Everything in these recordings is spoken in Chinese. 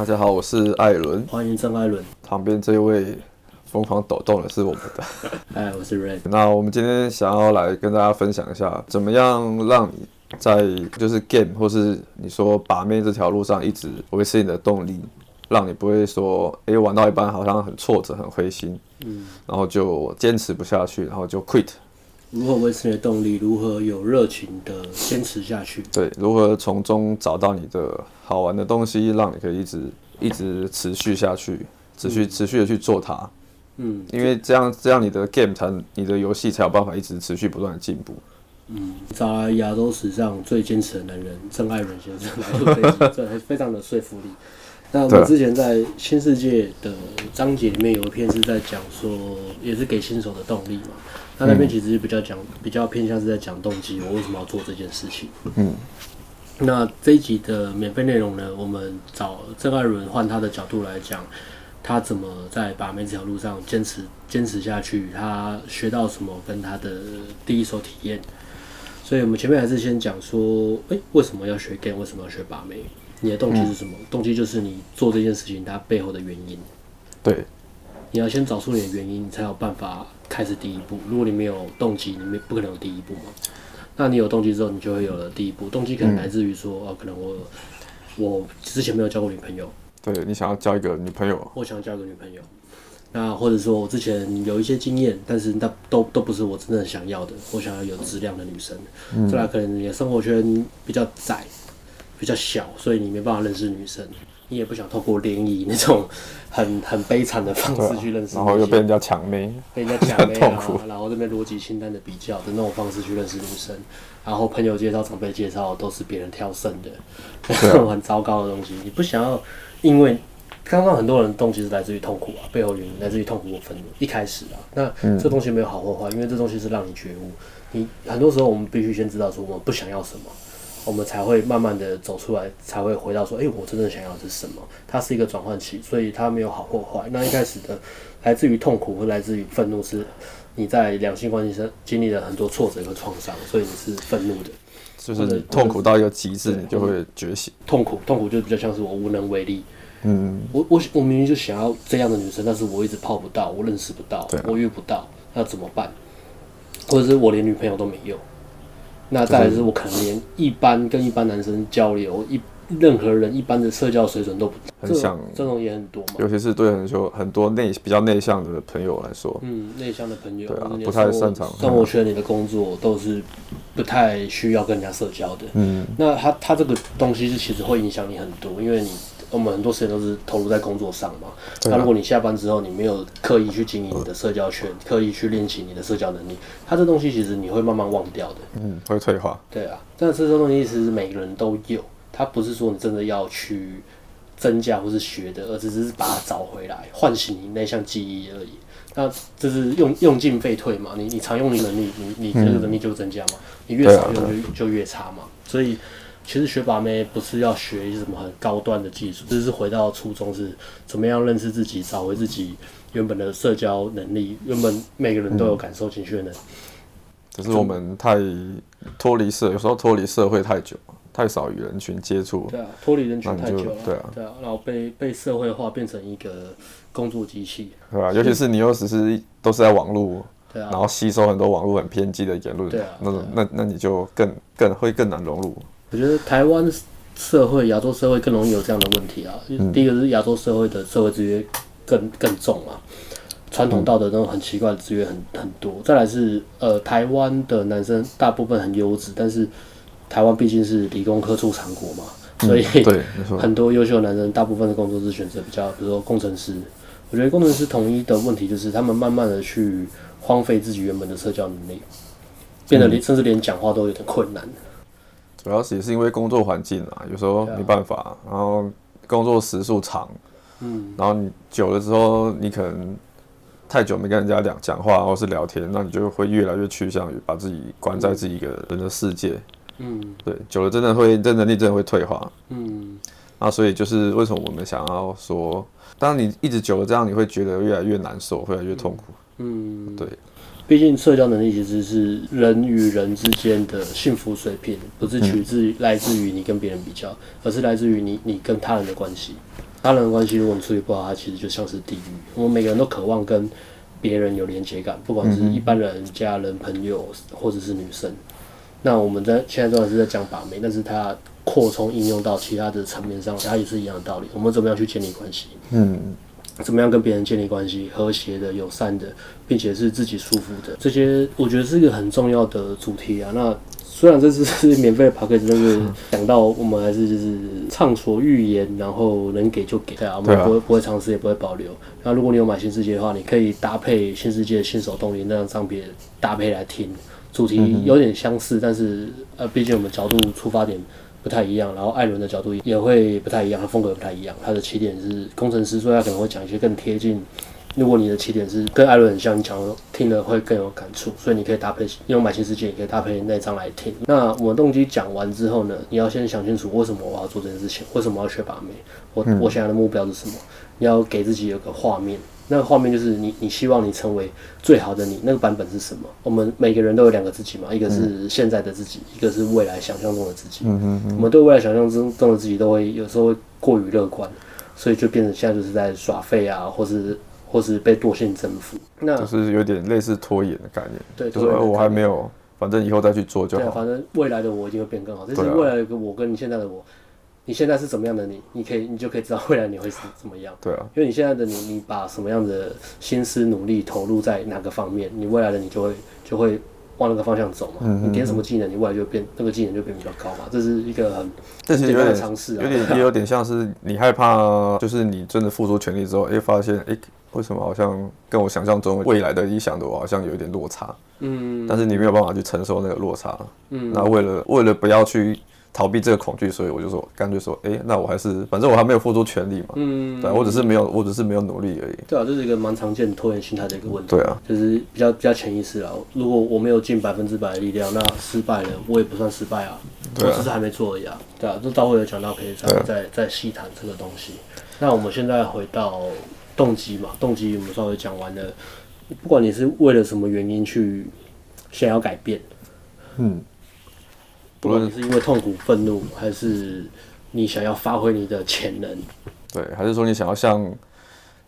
大家好，我是艾伦，欢迎郑艾伦。旁边这位疯狂抖动的是我们的，哎，我是 Ray。那我们今天想要来跟大家分享一下，怎么样让你在就是 game 或是你说把妹这条路上一直维持你的动力，让你不会说，哎，玩到一半好像很挫折、很灰心，嗯，然后就坚持不下去，然后就 quit。如何维持你的动力？如何有热情的坚持下去？对，如何从中找到你的好玩的东西，让你可以一直一直持续下去，持续、嗯、持续的去做它。嗯，因为这样这样你的 game 才你的游戏才有办法一直持续不断的进步。嗯，找来亚洲史上最坚持的男人郑爱伦先生来做分析，这还 非常的说服力。那我们之前在新世界的章节里面有一篇是在讲说，也是给新手的动力嘛。那那边其实比较讲，比较偏向是在讲动机，我为什么要做这件事情。嗯。那这一集的免费内容呢，我们找郑艾伦换他的角度来讲，他怎么在把妹这条路上坚持坚持下去，他学到什么，跟他的第一手体验。所以我们前面还是先讲说，为什么要学 game？为什么要学把妹？你的动机是什么？嗯、动机就是你做这件事情它背后的原因。对，你要先找出你的原因，你才有办法开始第一步。如果你没有动机，你没不可能有第一步嘛。那你有动机之后，你就会有了第一步。动机可能来自于说，哦、嗯啊，可能我我之前没有交过女朋友。对，你想要交一个女朋友？我想交个女朋友。那或者说我之前有一些经验，但是那都都不是我真正想要的。我想要有质量的女生。嗯。再来，可能你的生活圈比较窄。比较小，所以你没办法认识女生，你也不想透过联谊那种很很悲惨的方式去认识，然后又被人家抢妹，被人家抢妹啊，然后这边逻辑清单的比较的那种方式去认识女生，然后朋友介绍、长辈介绍都是别人挑剩的，那种 很糟糕的东西。你不想要，因为刚刚很多人动机是来自于痛苦啊，背后原因来自于痛苦和愤怒。一开始啊，那这东西没有好或坏，因为这东西是让你觉悟。你很多时候我们必须先知道说我们不想要什么。我们才会慢慢的走出来，才会回到说，哎、欸，我真正想要的是什么？它是一个转换期，所以它没有好或坏。那一开始的来自于痛苦或来自于愤怒，是你在两性关系上经历了很多挫折和创伤，所以你是愤怒的。就是你痛苦到一个极致，你就会觉醒。痛苦，痛苦就比较像是我无能为力。嗯，我我我明明就想要这样的女生，但是我一直泡不到，我认识不到，我遇不到，那怎么办？或者是我连女朋友都没有。那再来是我可能连一般跟一般男生交流，一任何人一般的社交水准都不很像，这种也很多嘛。尤其是对很多很多内比较内向的朋友来说，嗯，内向的朋友，对啊，不太擅长生活圈里的工作都是不太需要跟人家社交的。嗯，那他他这个东西是其实会影响你很多，因为你。我们很多时间都是投入在工作上嘛。那如果你下班之后，你没有刻意去经营你的社交圈，刻意去练习你的社交能力，它这东西其实你会慢慢忘掉的。嗯，会退化。对啊，但是这东西其实每个人都有，它不是说你真的要去增加或是学的，而只是把它找回来，唤醒你那项记忆而已。那这是用用进废退嘛？你你常用的能力，你你这个能力就增加嘛？你越少用就就越差嘛。所以。其实学把妹不是要学一些什么很高端的技术，只是回到初衷是怎么样认识自己，找回自己原本的社交能力。原本每个人都有感受情绪的能力，只是我们太脱离社，有时候脱离社会太久，太少与人群接触。对啊，脱离人群太久了。对啊，对啊，然后被被社会化变成一个工作机器。对啊，尤其是你又只是都是在网络，对啊，然后吸收很多网络很偏激的言论，对啊，那种那那你就更更会更难融入。我觉得台湾社会、亚洲社会更容易有这样的问题啊。嗯、第一个是亚洲社会的社会制约更更重啊，传统道德那种很奇怪的制约很很多。再来是呃，台湾的男生大部分很优质，但是台湾毕竟是理工科出产国嘛，所以、嗯、对很多优秀的男生大部分的工作是选择比较，比如说工程师。我觉得工程师统一的问题就是他们慢慢的去荒废自己原本的社交能力，变得连、嗯、甚至连讲话都有点困难。主要是也是因为工作环境啊，有时候没办法，然后工作时数长，嗯，然后你久了之后，你可能太久没跟人家讲讲话或是聊天，那你就会越来越趋向于把自己关在自己一个人的世界，嗯，对，久了真的会，这能力真的会退化，嗯，那所以就是为什么我们想要说，当你一直久了这样，你会觉得越来越难受，越来越痛苦，嗯，对。毕竟社交能力其实是人与人之间的幸福水平，不是取自于来自于你跟别人比较，而是来自于你你跟他人的关系。他人的关系如果你处理不好，它其实就像是地狱。我们每个人都渴望跟别人有连接感，不管是一般人、家人、朋友，或者是女生。那我们在现在主要是在讲把妹，但是它扩充应用到其他的层面上，它也是一样的道理。我们怎么样去建立关系？嗯。怎么样跟别人建立关系？和谐的、友善的，并且是自己舒服的，这些我觉得是一个很重要的主题啊。那虽然这次是免费的 podcast，但是讲到我们还是就是畅所欲言，然后能给就给，对啊，我们不会不会尝试，也不会保留。那如果你有买新世界的话，你可以搭配新世界的新手动力那张唱片搭配来听，主题有点相似，但是呃，毕竟我们角度出发点。不太一样，然后艾伦的角度也会不太一样，他风格不太一样。他的起点是工程师，所以他可能会讲一些更贴近。如果你的起点是跟艾伦很像，你讲听了会更有感触。所以你可以搭配，用买新世界，也可以搭配那张来听。那我们动机讲完之后呢，你要先想清楚为什么我要做这件事情，为什么要学把妹，我我想要的目标是什么？你要给自己有个画面。那个画面就是你，你希望你成为最好的你，那个版本是什么？我们每个人都有两个自己嘛，一个是现在的自己，一个是未来想象中的自己。嗯嗯嗯。我们对未来想象中中的自己都会有时候会过于乐观，所以就变成现在就是在耍废啊，或是或是被惰性征服。那就是有点类似拖延的概念。对，就是我还没有，反正以后再去做就好。对，反正未来的我一定会变更好。这是未来的我跟你现在的我。你现在是怎么样的你？你可以，你就可以知道未来你会是怎么样。对啊，因为你现在的你，你把什么样的心思努力投入在哪个方面，你未来的你就会就会往那个方向走嘛。嗯，你点什么技能，你未来就变那个技能就变比较高嘛。这是一个很这是有点尝试啊，有点也有点像是你害怕，就是你真的付出全力之后，哎，发现哎，为什么好像跟我想象中未来的理想的我好像有一点落差。嗯，但是你没有办法去承受那个落差。嗯，那为了为了不要去。逃避这个恐惧，所以我就说，干脆说，哎、欸，那我还是，反正我还没有付出全力嘛，嗯，对，我只是没有，我只是没有努力而已。对啊，这是一个蛮常见的拖延心态的一个问题。对啊，就是比较比较潜意识啊。如果我没有尽百分之百的力量，那失败了，我也不算失败啊，我只是还没做而已啊。对啊，这待会有讲到，可以再、啊、再再细谈这个东西。那我们现在回到动机嘛，动机我们稍微讲完了。不管你是为了什么原因去想要改变，嗯。不论你是因为痛苦、愤怒，还是你想要发挥你的潜能，对，还是说你想要像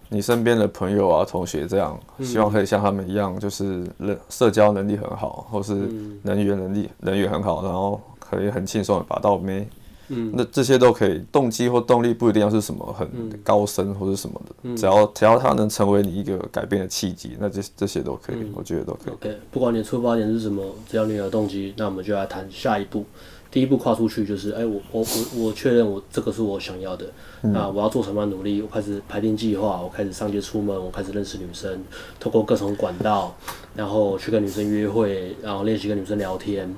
你身边的朋友啊、同学这样，嗯、希望可以像他们一样，就是人社交能力很好，或是人缘能力、人缘很好，然后可以很轻松的把到妹。嗯，那这些都可以，动机或动力不一定要是什么很高深或者什么的，嗯、只要只要它能成为你一个改变的契机，那这这些都可以，嗯、我觉得都可以。OK，不管你的出发点是什么，只要你有动机，那我们就来谈下一步。第一步跨出去就是，哎、欸，我我我我确认我这个是我想要的，嗯、那我要做什么努力？我开始排定计划，我开始上街出门，我开始认识女生，透过各种管道，然后去跟女生约会，然后练习跟女生聊天。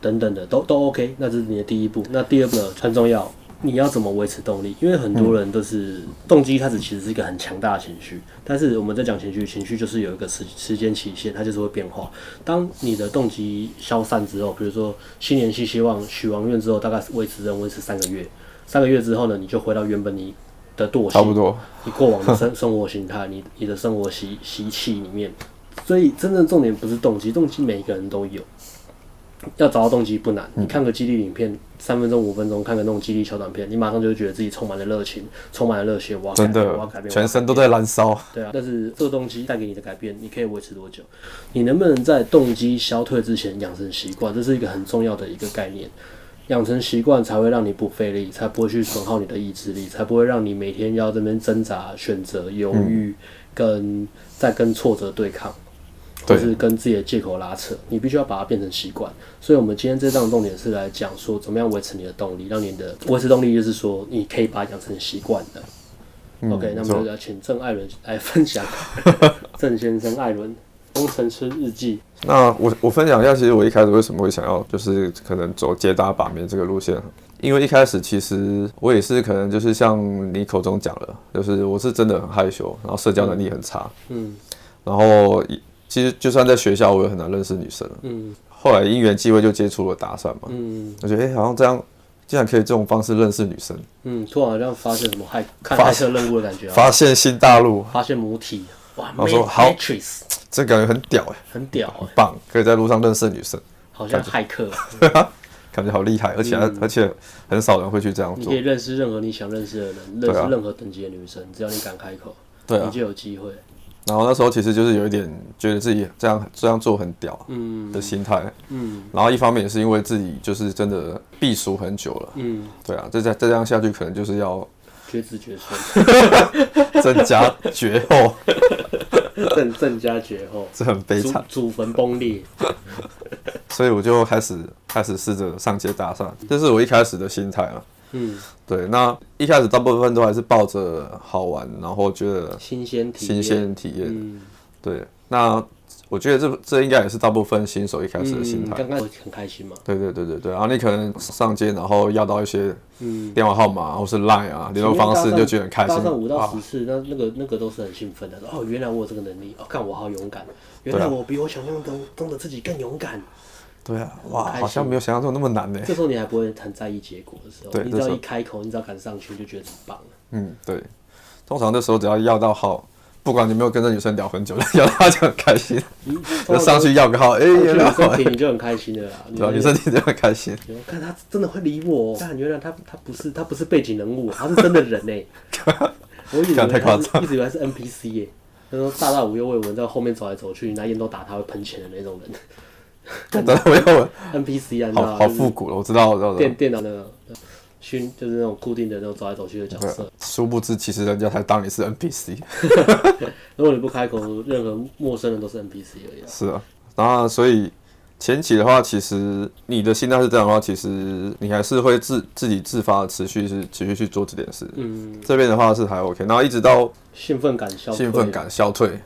等等的都都 OK，那这是你的第一步。那第二步呢，很重要，你要怎么维持动力？因为很多人都是动机开始其实是一个很强大的情绪，但是我们在讲情绪，情绪就是有一个时时间期限，它就是会变化。当你的动机消散之后，比如说新年新希望许完愿之后，大概维持人维持三个月，三个月之后呢，你就回到原本你的惰性，差不多，你过往的生 生活形态，你你的生活习习气里面。所以真正重点不是动机，动机每一个人都有。要找到动机不难，你看个激励影片，三分钟、五分钟，看个那种激励小短片，你马上就会觉得自己充满了热情，充满了热血，我要改变，我要改变，全身都在燃烧。对啊，但是这个动机带给你的改变，你可以维持多久？你能不能在动机消退之前养成习惯？这是一个很重要的一个概念。养成习惯才会让你不费力，才不会去损耗你的意志力，才不会让你每天要这边挣扎、选择、犹豫，跟在跟挫折对抗。就是跟自己的借口拉扯，你必须要把它变成习惯。所以，我们今天这档重点是来讲说，怎么样维持你的动力，让你的维持动力就是说，你可以把它养成习惯的。嗯、OK，那么就要请郑艾伦来分享。郑先生，艾伦，工程师日记。那我我分享一下，其实我一开始为什么会想要，就是可能走接搭把面这个路线，因为一开始其实我也是可能就是像你口中讲的，就是我是真的很害羞，然后社交能力很差。嗯，嗯然后。其实就算在学校，我也很难认识女生。嗯，后来因缘际会就接触了搭讪嘛。嗯，我觉得哎、欸，好像这样竟然可以这种方式认识女生。嗯，突然好像发现什么骇看骇客任务的感觉。发现新大陆，发现母体。哇，我说好，这感觉很屌哎，很屌，很棒，可以在路上认识女生。好像骇客。感觉好厉害，而且、嗯、而且很少人会去这样做。你可以认识任何你想认识的人，认识任何等级的女生，只要你敢开口，对啊，你就有机会。然后那时候其实就是有一点觉得自己这样这样做很屌，嗯。的心态，嗯。然后一方面也是因为自己就是真的避暑很久了，嗯，对啊，再再再这样下去可能就是要绝子绝孙，增加绝后，增增加绝后，这很悲惨，祖坟崩裂。所以我就开始开始试着上街搭讪，这是我一开始的心态啊。嗯，对，那一开始大部分都还是抱着好玩，然后觉得新鲜体，新鲜体验。嗯，对，那我觉得这这应该也是大部分新手一开始的心态。刚刚很开心嘛。对对对对对，然后你可能上街，然后要到一些电话号码或是 Line 啊联络方式，你就觉得很开心。搭讪五到十次，那那个那个都是很兴奋的。哦，原来我有这个能力，哦，看我好勇敢，原来我比我想象中中的自己更勇敢。对啊，哇，好像没有想象中那么难呢。这时候你还不会很在意结果的时候，对，你只要一开口，你只要敢上去，就觉得很棒。嗯，对。通常那时候只要要到号，不管你没有跟这女生聊很久，要到就很开心。就上去要个号，哎，女生听你就很开心的啦。对，女生听就很开心。看他真的会理我，但原来他他不是他不是背景人物，他是真的人呢。我以为他是一直以为是 NPC 耶。他说大大五又为我们在后面走来走去，拿烟斗打他会喷钱的那种人。真的没有 NPC 啊，好好复古了，我知道，我知道。电电脑那个熏，就是那种固定的那种走来走去的角色。殊不知，其实人家才当你是 NPC。如果你不开口，任何陌生人都是 NPC 而已。是啊，然后所以前期的话，其实你的心态是这样的话，其实你还是会自自己自发的持续是持续去做这件事。嗯。这边的话是还 OK，然后一直到兴奋感消兴奋感消退，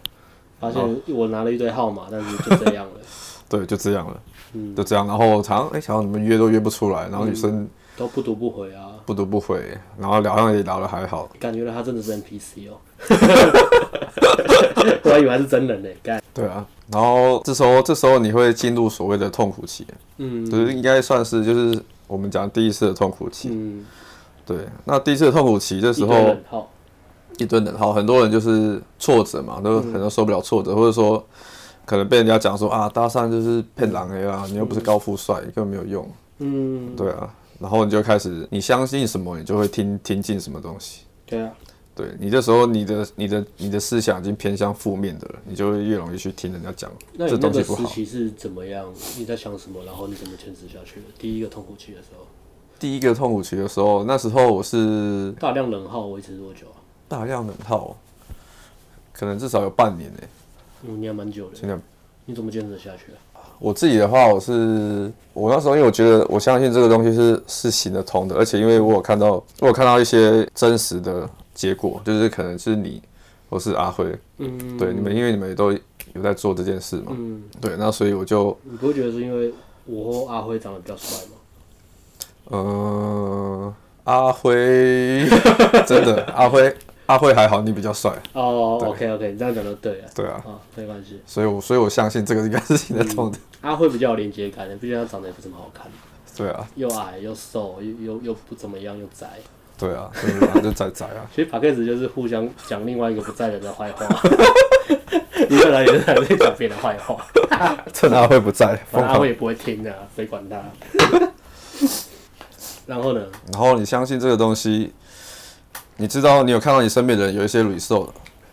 发现我拿了一堆号码，但是就这样了。对，就这样了，嗯，就这样。然后常哎，想要你们约都约不出来，然后女生都不读不回啊，不读不回，然后聊上也聊得还好，感觉他真的是 NPC 哦，我还以为他是真人呢。对啊，然后这时候这时候你会进入所谓的痛苦期，嗯，就是应该算是就是我们讲第一次的痛苦期，嗯，对，那第一次的痛苦期这时候一堆冷号，很多人就是挫折嘛，都很多受不了挫折，或者说。可能被人家讲说啊，搭讪就是骗狼 A 啊，你又不是高富帅，根本没有用。嗯，对啊，然后你就开始，你相信什么，你就会听听进什么东西。对啊，对你这时候，你的你的你的思想已经偏向负面的了，你就会越容易去听人家讲这东西不好。那时期是怎么样？你在想什么？然后你怎么坚持下去的？第一个痛苦期的时候。第一个痛苦期的时候，那时候我是大量冷号维持多久啊？大量冷号，可能至少有半年呢。嗯，你还蛮久的。现在你怎么坚持下去啊？我自己的话，我是我那时候，因为我觉得我相信这个东西是是行得通的，而且因为我有看到，我有看到一些真实的结果，就是可能是你或是阿辉，嗯，对，你们因为你们也都有在做这件事嘛，嗯，对，那所以我就你不会觉得是因为我和阿辉长得比较帅吗？嗯、呃，阿辉真的阿辉。阿慧还好，你比较帅哦。OK OK，你这样讲就对了。对啊，没关系。所以，我所以我相信这个应该是行得通的。阿慧比较有连接感的，毕竟他长得也不怎么好看。对啊。又矮又瘦，又又又不怎么样，又宅。对啊，就宅宅啊。其实 Podcast 就是互相讲另外一个不在人的坏话。你本来也是在讲别人的坏话。趁阿慧不在，反正阿慧也不会听的，谁管他？然后呢？然后你相信这个东西。你知道，你有看到你身边的人有一些 result，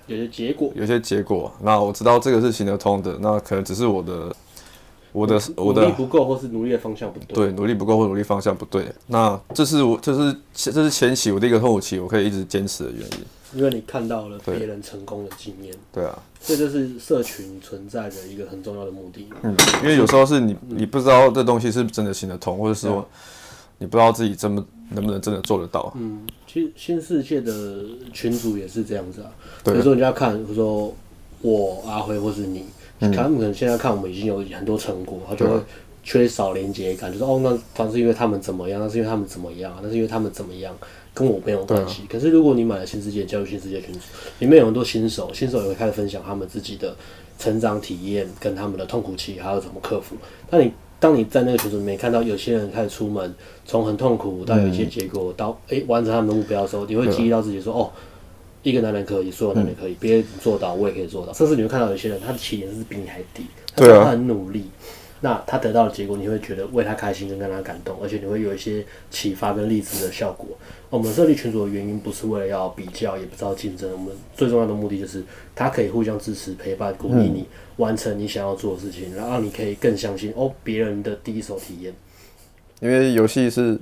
有些结果，有些结果。那我知道这个是行得通的，那可能只是我的，我的，我的努力不够，或是努力的方向不对。对，努力不够或努力方向不对。那这是我，这是这是前期我的一个痛苦期，我可以一直坚持的原因。因为你看到了别人成功的经验。对啊。这就是社群存在的一个很重要的目的。嗯，因为有时候是你你不知道这东西是真的行得通，或者是说你不知道自己真的能不能真的做得到。嗯。其实新世界的群主也是这样子啊，所以说人家看，比如说我阿辉或是你，他们可能现在看我们已经有很多成果，他就会缺少连接感，就是哦，那他是因为他们怎么样，那是因为他们怎么样，那是因为他们怎么样，跟我没有关系。可是如果你买了新世界加入新世界群组，里面有很多新手，新手也会开始分享他们自己的成长体验跟他们的痛苦期，还有怎么克服。那你。当你在那个群组里面看到有些人开始出门，从很痛苦到有一些结果，到诶、完成他们的目标的时候，你会激励到自己说：“哦，一个男人可以，所有男人可以，别人做到，我也可以做到。”甚至你会看到有些人，他的起点是比你还低，他很努力，那他得到的结果，你会觉得为他开心跟让他感动，而且你会有一些启发跟励志的效果。我们设立群组的原因不是为了要比较，也不知道竞争，我们最重要的目的就是他可以互相支持、陪伴、鼓励你完成你想要做的事情，然后让你可以更相信哦别人的第一手体验。因为游戏是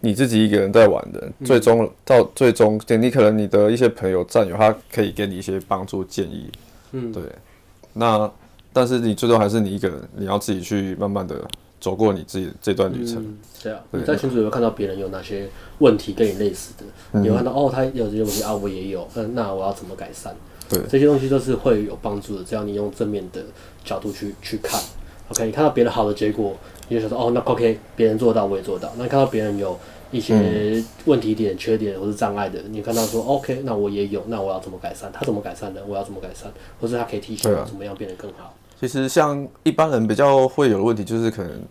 你自己一个人在玩的，最终到最终，你可能你的一些朋友、战友，他可以给你一些帮助建议。嗯，对。那但是你最终还是你一个人，你要自己去慢慢的走过你自己这段旅程。嗯、对啊，对你在群组有没有看到别人有哪些问题跟你类似的？嗯、有看到哦，他有这些问题啊，我也有，嗯，那我要怎么改善？对，这些东西都是会有帮助的，只要你用正面的角度去去看。OK，你看到别人好的结果。你就想说哦，那 OK，别人做到我也做到。那看到别人有一些问题点、嗯、缺点或是障碍的，你看到说 OK，那我也有，那我要怎么改善？他怎么改善的？我要怎么改善？或是他可以提醒我怎么样变得更好？其实像一般人比较会有的问题，就是可能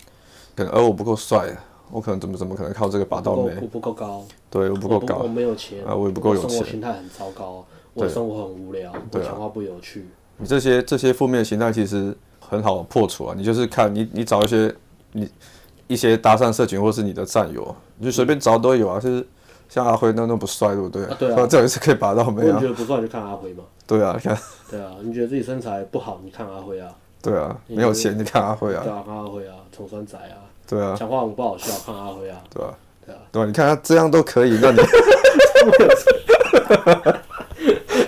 可能，而我不够帅，我可能怎么怎么可能靠这个拔到妹？我不够高，对我不够高，我没有钱啊，我也不够有钱，生活心态很糟糕，我生活很无聊，我讲话不有趣。你这些这些负面心态其实很好破除啊，你就是看你你找一些你。一些搭讪社群，或是你的战友，你就随便找都有啊。就是像阿辉那那不帅，对不对？啊，对啊。这样也是可以拔到妹啊。你觉得不帅，就看阿辉嘛。对啊，你看。对啊，你觉得自己身材不好，你看阿辉啊。对啊，没有钱，你看阿辉啊。对啊，看阿辉啊，穷酸仔啊。对啊。讲话很不好笑，看阿辉啊。对啊。对啊。对啊，你看他这样都可以，那你。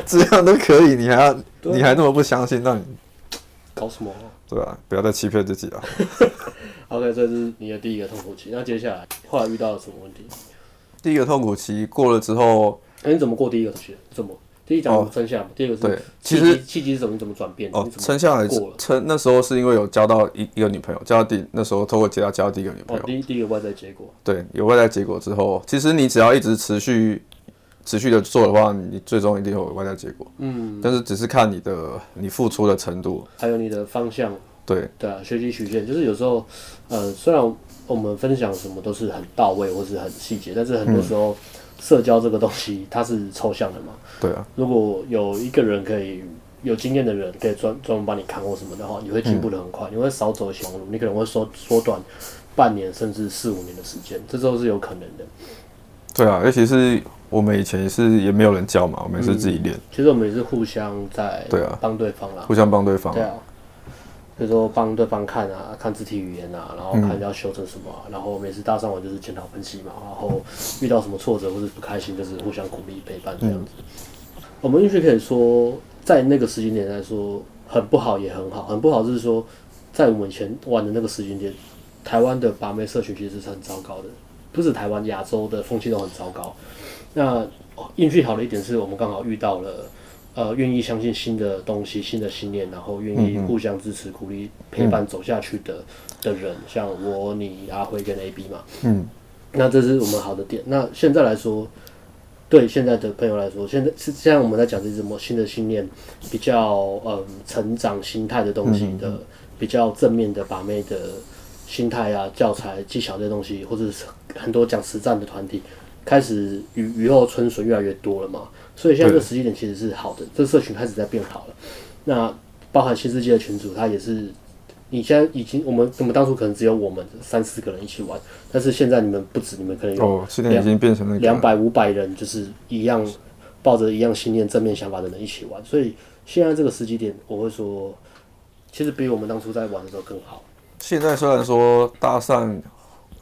这样都可以，你还要，你还那么不相信，那你。搞什么？对啊，不要再欺骗自己了。OK，这是你的第一个痛苦期。那接下来，后来遇到了什么问题？第一个痛苦期过了之后，哎、欸，你怎么过第一个期？怎么？第一讲撑下来，第二个是对，其实契机是怎么怎么转变？哦，撑下来过了。撑那时候是因为有交到一一个女朋友，交到第那时候透过结交交到第一个女朋友。哦，第一第一个外在结果。对，有外在结果之后，其实你只要一直持续持续的做的话，你最终一定会有外在结果。嗯，但是只是看你的你付出的程度，还有你的方向。对对啊，学习曲线就是有时候，呃，虽然我们分享什么都是很到位或是很细节，但是很多时候社交这个东西它是抽象的嘛。对啊。如果有一个人可以有经验的人可以专专门帮你看或什么的话，你会进步的很快，嗯、你会少走一些弯路，你可能会缩缩短半年甚至四五年的时间，这都是有可能的。对啊，尤其是我们以前是也没有人教嘛，我们是自己练、嗯。其实我们也是互相在对啊帮对方啦，互相帮对方。对啊。比如说帮对方看啊，看肢体语言啊，然后看要修成什么、啊，嗯、然后每次搭上完就是检讨分析嘛，然后遇到什么挫折或者不开心，就是互相鼓励陪伴这样子。嗯、我们运气可以说在那个时间点来说很不好也很好，很不好就是说在我们以前玩的那个时间点，台湾的把妹社群其实是很糟糕的，不是台湾亚洲的风气都很糟糕。那运气好的一点是我们刚好遇到了。呃，愿意相信新的东西、新的信念，然后愿意互相支持、鼓励、陪伴走下去的、嗯、的人，像我、你、阿辉跟 AB 嘛。嗯，那这是我们好的点。那现在来说，对现在的朋友来说，现在是现在我们在讲这什么新的信念，比较嗯成长心态的东西的，嗯、比较正面的把妹的心态啊、教材技巧这些东西，或者是很多讲实战的团体，开始雨雨后春笋越来越多了嘛。所以现在这个时机点其实是好的，这个社群开始在变好了。那包含新世界的群主，他也是你现在已经我们我们当初可能只有我们三四个人一起玩，但是现在你们不止，你们可能有哦，现在已经变成了两百五百人，就是一样抱着一样信念、正面想法的人一起玩。所以现在这个时机点，我会说，其实比我们当初在玩的时候更好。现在虽然说搭讪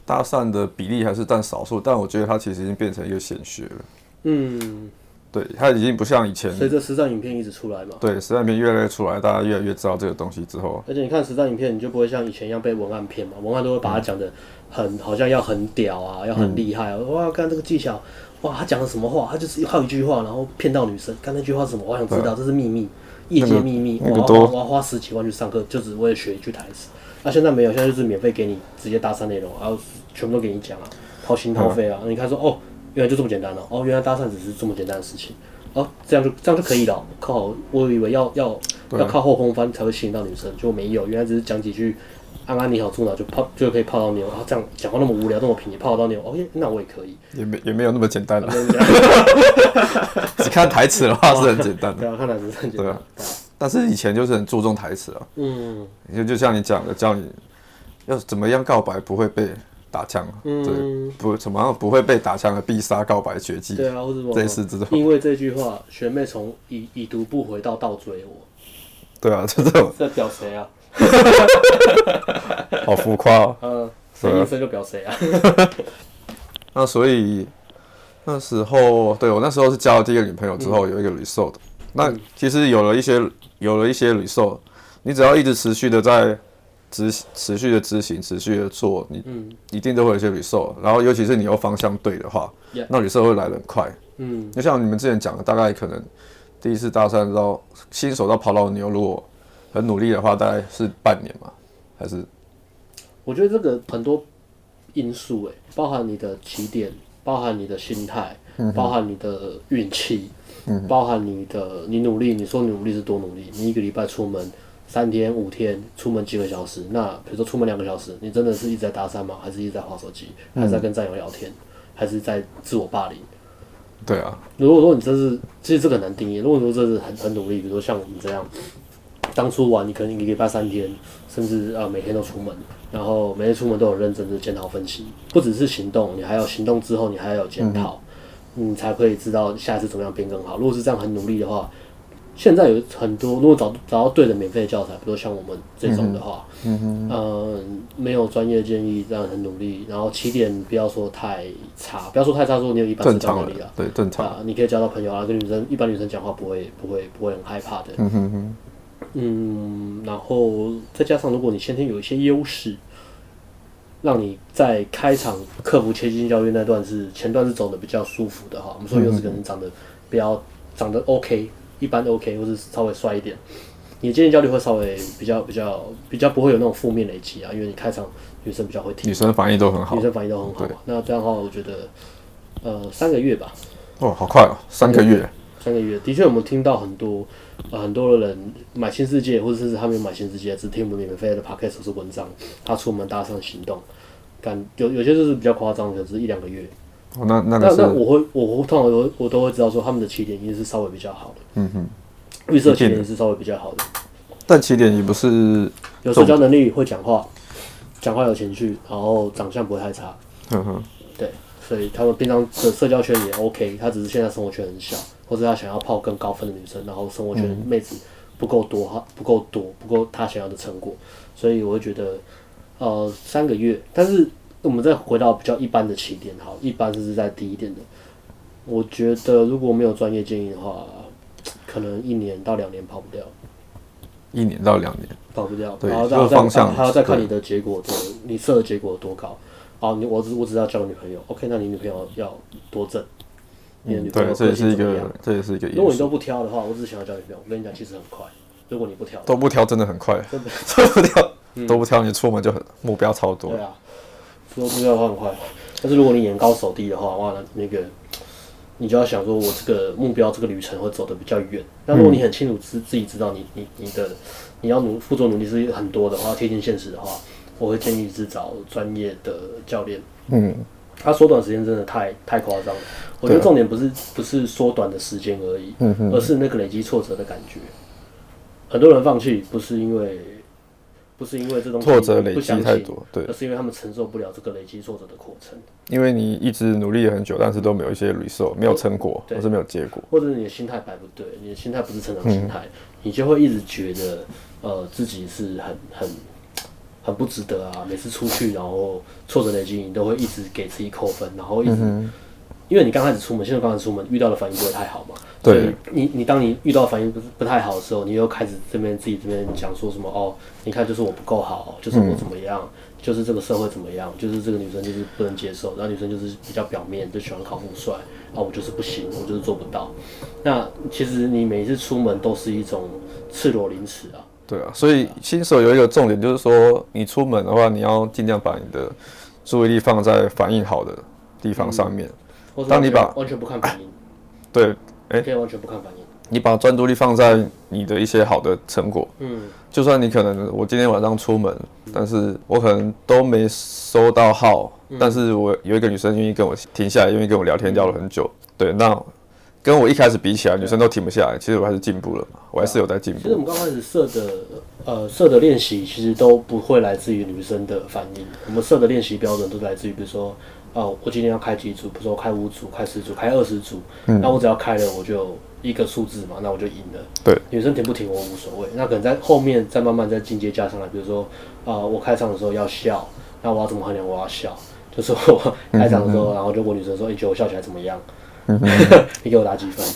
搭讪的比例还是占少数，但我觉得它其实已经变成一个显学了。嗯。对，它已经不像以前。随着实战影片一直出来嘛。对，实战影片越来越出来，大家越来越知道这个东西之后。而且你看实战影片，你就不会像以前一样被文案骗嘛，文案都会把它讲的很，嗯、好像要很屌啊，要很厉害啊。嗯、哇，看这个技巧，哇，他讲了什么话？他就是靠一句话，然后骗到女生。看那句话是什么？我想知道，这是秘密，业界秘密。我要我要花十几万去上课，就只为了学一句台词。那、啊、现在没有，现在就是免费给你直接搭讪内容，然后全部都给你讲啊，掏心掏肺啊。嗯、你看说哦，原来就这么简单了，哦，原来搭讪只是这么简单的事情。哦，这样就这样就可以了。靠，我以为要要要靠后空翻才会吸引到女生，结果没有，原来只是讲几句“安安你好”住哪就泡就可以泡到妞。然后这样讲话那么无聊，那么平，泡得到妞。OK，那我也可以。也没也没有那么简单 了。只看台词的话是很简单的。对啊，看台词很简单。对啊。但是以前就是很注重台词啊，嗯，就就像你讲的，教你要怎么样告白不会被打枪，嗯，对，不怎么样不会被打枪的必杀告白绝技，对啊，或者什么，类似这种，因为这句话，学妹从已已读不回到倒追我，对啊，就 这种，在表谁啊？好浮夸哦，嗯，谁一声就表谁啊？那所以那时候，对，我那时候是交了第一个女朋友之后，有一个 result，。那其实有了一些有了一些 result，你只要一直持续的在执持续的执行，持续的做，你一定都会有一些 result。然后尤其是你又方向对的话，那 result 会来得很快。嗯，就像你们之前讲的，大概可能第一次大三到新手到跑老牛，如果很努力的话，大概是半年嘛，还是？我觉得这个很多因素诶，包含你的起点，包含你的心态，包含你的运气。嗯，包含你的你努力，你说你努力是多努力？你一个礼拜出门三天五天，出门几个小时？那比如说出门两个小时，你真的是一直在搭讪吗？还是一直在划手机？还是在跟战友聊天？还是在自我霸凌？对啊。如果说你这是，其实这个很难定义。如果说这是很很努力，比如说像我们这样，当初玩你可能一个礼拜三天，甚至啊每天都出门，然后每天出门都有认真的检讨分析，不只是行动，你还有行动之后你还要有检讨。嗯你才可以知道下一次怎么样变更好。如果是这样很努力的话，现在有很多，如果找找到对的免费教材，比如像我们这种的话，嗯嗯，呃，没有专业建议，这样很努力，然后起点不要说太差，不要说太差，说你有一般正常能力啊，对，正常。啊，你可以交到朋友啊，跟女生一般女生讲话不会不会不会很害怕的，嗯哼哼，嗯，然后再加上如果你先天有一些优势。让你在开场克服切近教育那段是前段是走的比较舒服的哈，我们说优势可能长得比较长得 OK，一般 OK，或是稍微帅一点，你的接近焦虑会稍微比较比较比较不会有那种负面累积啊，因为你开场女生比较会听，女生反应都很好，女生反应都很好，那这样的话我觉得呃三个月吧，哦好快哦，三个月，三个月。的确我们听到很多。呃，很多的人买新世界，或者是他没有买新世界，只听我们免费的 podcast 或是文章，他出门搭上行动，感有有些就是比较夸张的，只是一两个月。哦，那那那我会我会通常我我都会知道说他们的起点一定是稍微比较好的。嗯哼，预设起点也是稍微比较好的。但起点也不是有社交能力，会讲话，讲话有情绪，然后长相不会太差。嗯哼，对，所以他们平常的社交圈也 OK，他只是现在生活圈很小。或者他想要泡更高分的女生，然后生活圈妹子不够多哈，不够多，不够他想要的成果，所以我会觉得，呃，三个月。但是我们再回到比较一般的起点，好，一般就是在低一点的。我觉得如果没有专业建议的话，可能一年到两年跑不掉。一年到两年跑不掉，对，然后再方向还要再看你的结果的，你设的结果有多高。好，你我只我只要交女朋友，OK，那你女朋友要多正？嗯，对，这也是一个，这也是一个。如果你都不挑的话，我只是想要交女朋友。我跟你讲，其实很快。如果你不挑，都不挑，真的很快。都不挑，都不挑，你出门就很目标超多。对啊，说目标的话很快。但是如果你眼高手低的话，哇，那那个你就要想说，我这个目标这个旅程会走得比较远。那如果你很清楚自自己知道你你你的你要努付出努力是很多的话，贴近现实的话，我会建议是找专业的教练。嗯。他缩短时间真的太太夸张了，我觉得重点不是不是缩短的时间而已，而是那个累积挫折的感觉。很多人放弃不是因为不是因为这种挫折累积太多，对，而是因为他们承受不了这个累积挫折的过程。因为你一直努力了很久，但是都没有一些 result，没有成果，或是没有结果，或者你的心态摆不对，你的心态不是成长心态，你就会一直觉得呃自己是很很。很不值得啊！每次出去，然后挫折累积，你都会一直给自己扣分，然后一直，因为你刚开始出门，现在刚开始出门遇到的反应不会太好嘛。对。你你当你遇到反应不是不太好的时候，你又开始这边自己这边讲说什么哦？你看就是我不够好，就是我怎么样，嗯、就是这个社会怎么样，就是这个女生就是不能接受，然后女生就是比较表面，就喜欢考富帅啊，我就是不行，我就是做不到。那其实你每一次出门都是一种赤裸凌迟啊。对啊，所以新手有一个重点，就是说你出门的话，你要尽量把你的注意力放在反应好的地方上面。嗯、当你把完全不看反应，对，哎、欸，可以完全不看反应。你把专注力放在你的一些好的成果，嗯，就算你可能我今天晚上出门，嗯、但是我可能都没收到号，嗯、但是我有一个女生愿意跟我停下来，愿意跟我聊天，聊了很久，对，那跟我一开始比起来，女生都停不下来。其实我还是进步了嘛，我还是有在进步。其实我们刚开始设的，呃，设的练习其实都不会来自于女生的反应。我们设的练习标准都来自于，比如说，哦，我今天要开几组，比如说开五组、开十组、开二十组，嗯、那我只要开了，我就一个数字嘛，那我就赢了。对，女生停不停我无所谓。那可能在后面再慢慢再进阶加上来，比如说，啊、呃，我开场的时候要笑，那我要怎么衡量？我要笑，就是我 开场的时候，嗯、然后就问女生说，你觉得我笑起来怎么样？嗯、你给我打几分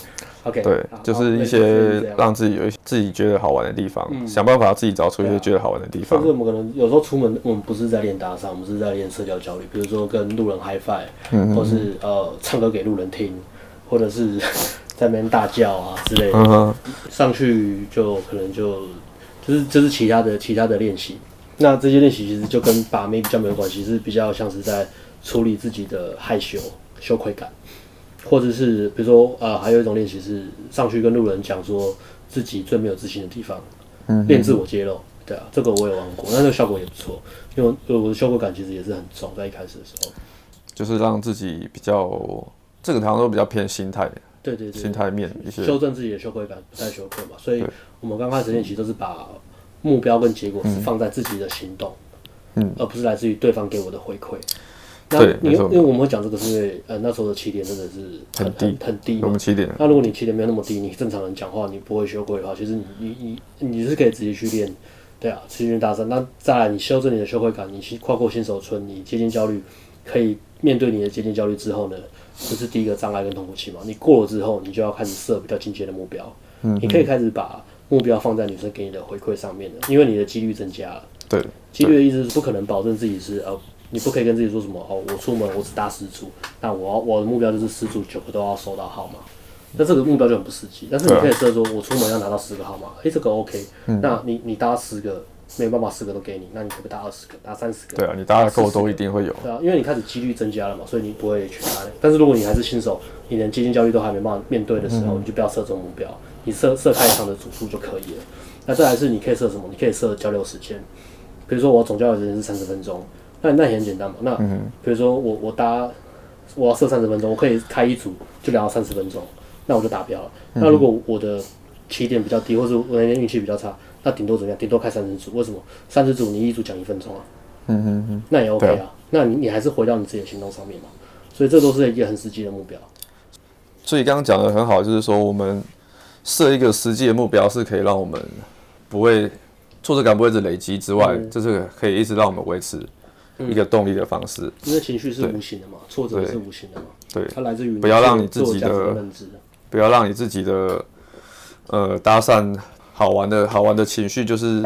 ？Okay, 对，就是一些让自己有一些自己觉得好玩的地方，嗯、想办法自己找出一些觉得好玩的地方。甚至我们可能有时候出门，我们不是在练搭讪，我们是在练社交焦虑。比如说跟路人 high five，、嗯、或是呃唱歌给路人听，或者是 在那边大叫啊之类的。嗯、上去就可能就就是就是其他的其他的练习。那这些练习其实就跟把妹比较没有关系，是比较像是在处理自己的害羞羞愧感。或者是比如说，呃，还有一种练习是上去跟路人讲说自己最没有自信的地方，嗯练、嗯、自我揭露。对啊，这个我也玩过，那这个效果也不错，因为我的羞愧感其实也是很重，在一开始的时候，就是让自己比较这个好像都比较偏心态，对对对，心态面一些修正自己的羞愧感，不太羞愧嘛。所以我们刚开始练习都是把目标跟结果是放在自己的行动，嗯，而不是来自于对方给我的回馈。那你因为我们会讲这个，是因为呃那时候的起点真的是很低很低嘛。起点。那如果你起点没有那么低，你正常人讲话你不会羞愧的话，其实你你你你是可以直接去练，对啊，去练搭讪。那再来你修正你的羞愧感，你去跨过新手村，你接近焦虑，可以面对你的接近焦虑之后呢，这是第一个障碍跟痛苦期嘛。你过了之后，你就要开始设比较进阶的目标。嗯。你可以开始把目标放在女生给你的回馈上面的，因为你的几率增加了。对。几率的意思是不可能保证自己是呃。你不可以跟自己说什么哦，我出门我只搭十组，那我要我的目标就是十组九个都要收到号码，那这个目标就很不实际。但是你可以设说，我出门要拿到十个号码，诶、欸，这个 OK。嗯、那你你搭十个，没有办法十个都给你，那你可不可以搭二十个，搭三十个？对啊，你搭的够多一定会有。对啊，因为你开始几率增加了嘛，所以你不会去搭。但是如果你还是新手，你连接近焦虑都还没办法面对的时候，嗯、你就不要设这种目标，你设设开场的组数就可以了。那再来是你可以设什么？你可以设交流时间，比如说我总交流时间是三十分钟。那那也很简单嘛。那比如说我我搭我要设三十分钟，我可以开一组就聊到三十分钟，那我就达标了。那如果我的起点比较低，或者我那天运气比较差，那顶多怎么样？顶多开三十组。为什么？三十组你一组讲一分钟啊。嗯嗯嗯。那也 OK 啊。那你你还是回到你自己的行动上面嘛。所以这都是一个很实际的目标。所以刚刚讲的很好，就是说我们设一个实际的目标，是可以让我们不会挫折感不会一直累积之外，就是可以一直让我们维持。一个动力的方式，因为情绪是无形的嘛，挫折是无形的嘛，对，它来自于不要让你自己的不要让你自己的呃搭讪好玩的好玩的情绪就是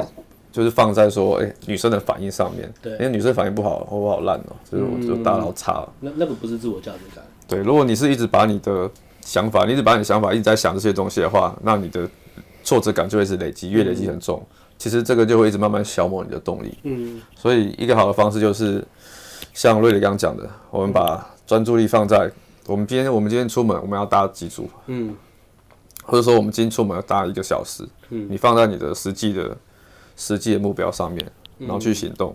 就是放在说哎女生的反应上面，对，因为女生反应不好，我好烂哦，就是我就大脑差了，那那个不是自我价值感，对，如果你是一直把你的想法，你一直把你的想法一直在想这些东西的话，那你的挫折感就会是累积，越累积很重。其实这个就会一直慢慢消磨你的动力，嗯，所以一个好的方式就是像瑞里刚刚讲的，我们把专注力放在我们今天我们今天出门我们要搭几组，嗯，或者说我们今天出门要搭一个小时，嗯，你放在你的实际的实际的目标上面，然后去行动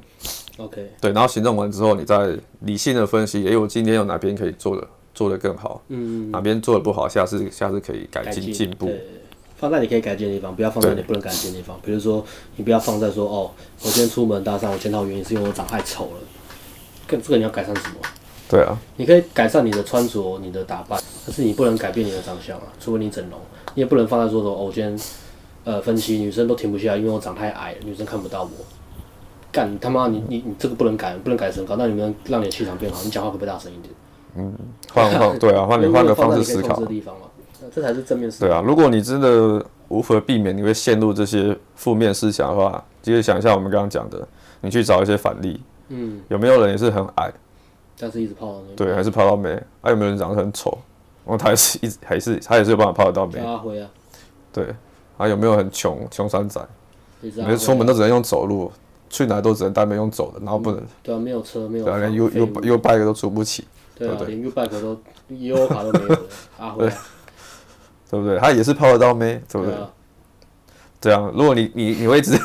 ，OK，对，然后行动完之后，你再理性的分析，诶，我今天有哪边可以做的做得更好，嗯，哪边做的不好，下次下次可以改进进步。放在你可以改进的地方，不要放在你不能改进的地方。比如说，你不要放在说哦，我今天出门搭讪，我检讨原因是因为我长太丑了。跟这个你要改善什么？对啊，你可以改善你的穿着、你的打扮，但是你不能改变你的长相啊。除非你整容，你也不能放在说说哦，我今天呃分析女生都停不下来，因为我长太矮了，女生看不到我。干他妈，你你你这个不能改，不能改身高，那你们让你的气场变好？你讲话可不可以大声一点？嗯，换换对啊，换你换个方式思考。这才是正面思考。对啊，如果你真的无法避免你会陷入这些负面思想的话，其实想一下我们刚刚讲的，你去找一些反例。嗯。有没有人也是很矮，但是一直泡到妹？对，还是泡到妹？还、啊、有没有人长得很丑，然后他还是一直还是他也是有办法泡得到妹？阿辉啊。对。啊、有没有很穷穷山仔？每次、啊、出门都只能用走路，去哪都只能单门用走的，然后不能。嗯、对啊，没有车，没有。对啊，连 U U U bike 都出不起。对啊，对对连 U bike 都 U 卡都没有的。阿 辉。对不对？他也是泡得到妹，对不对？这样，如果你你你会一直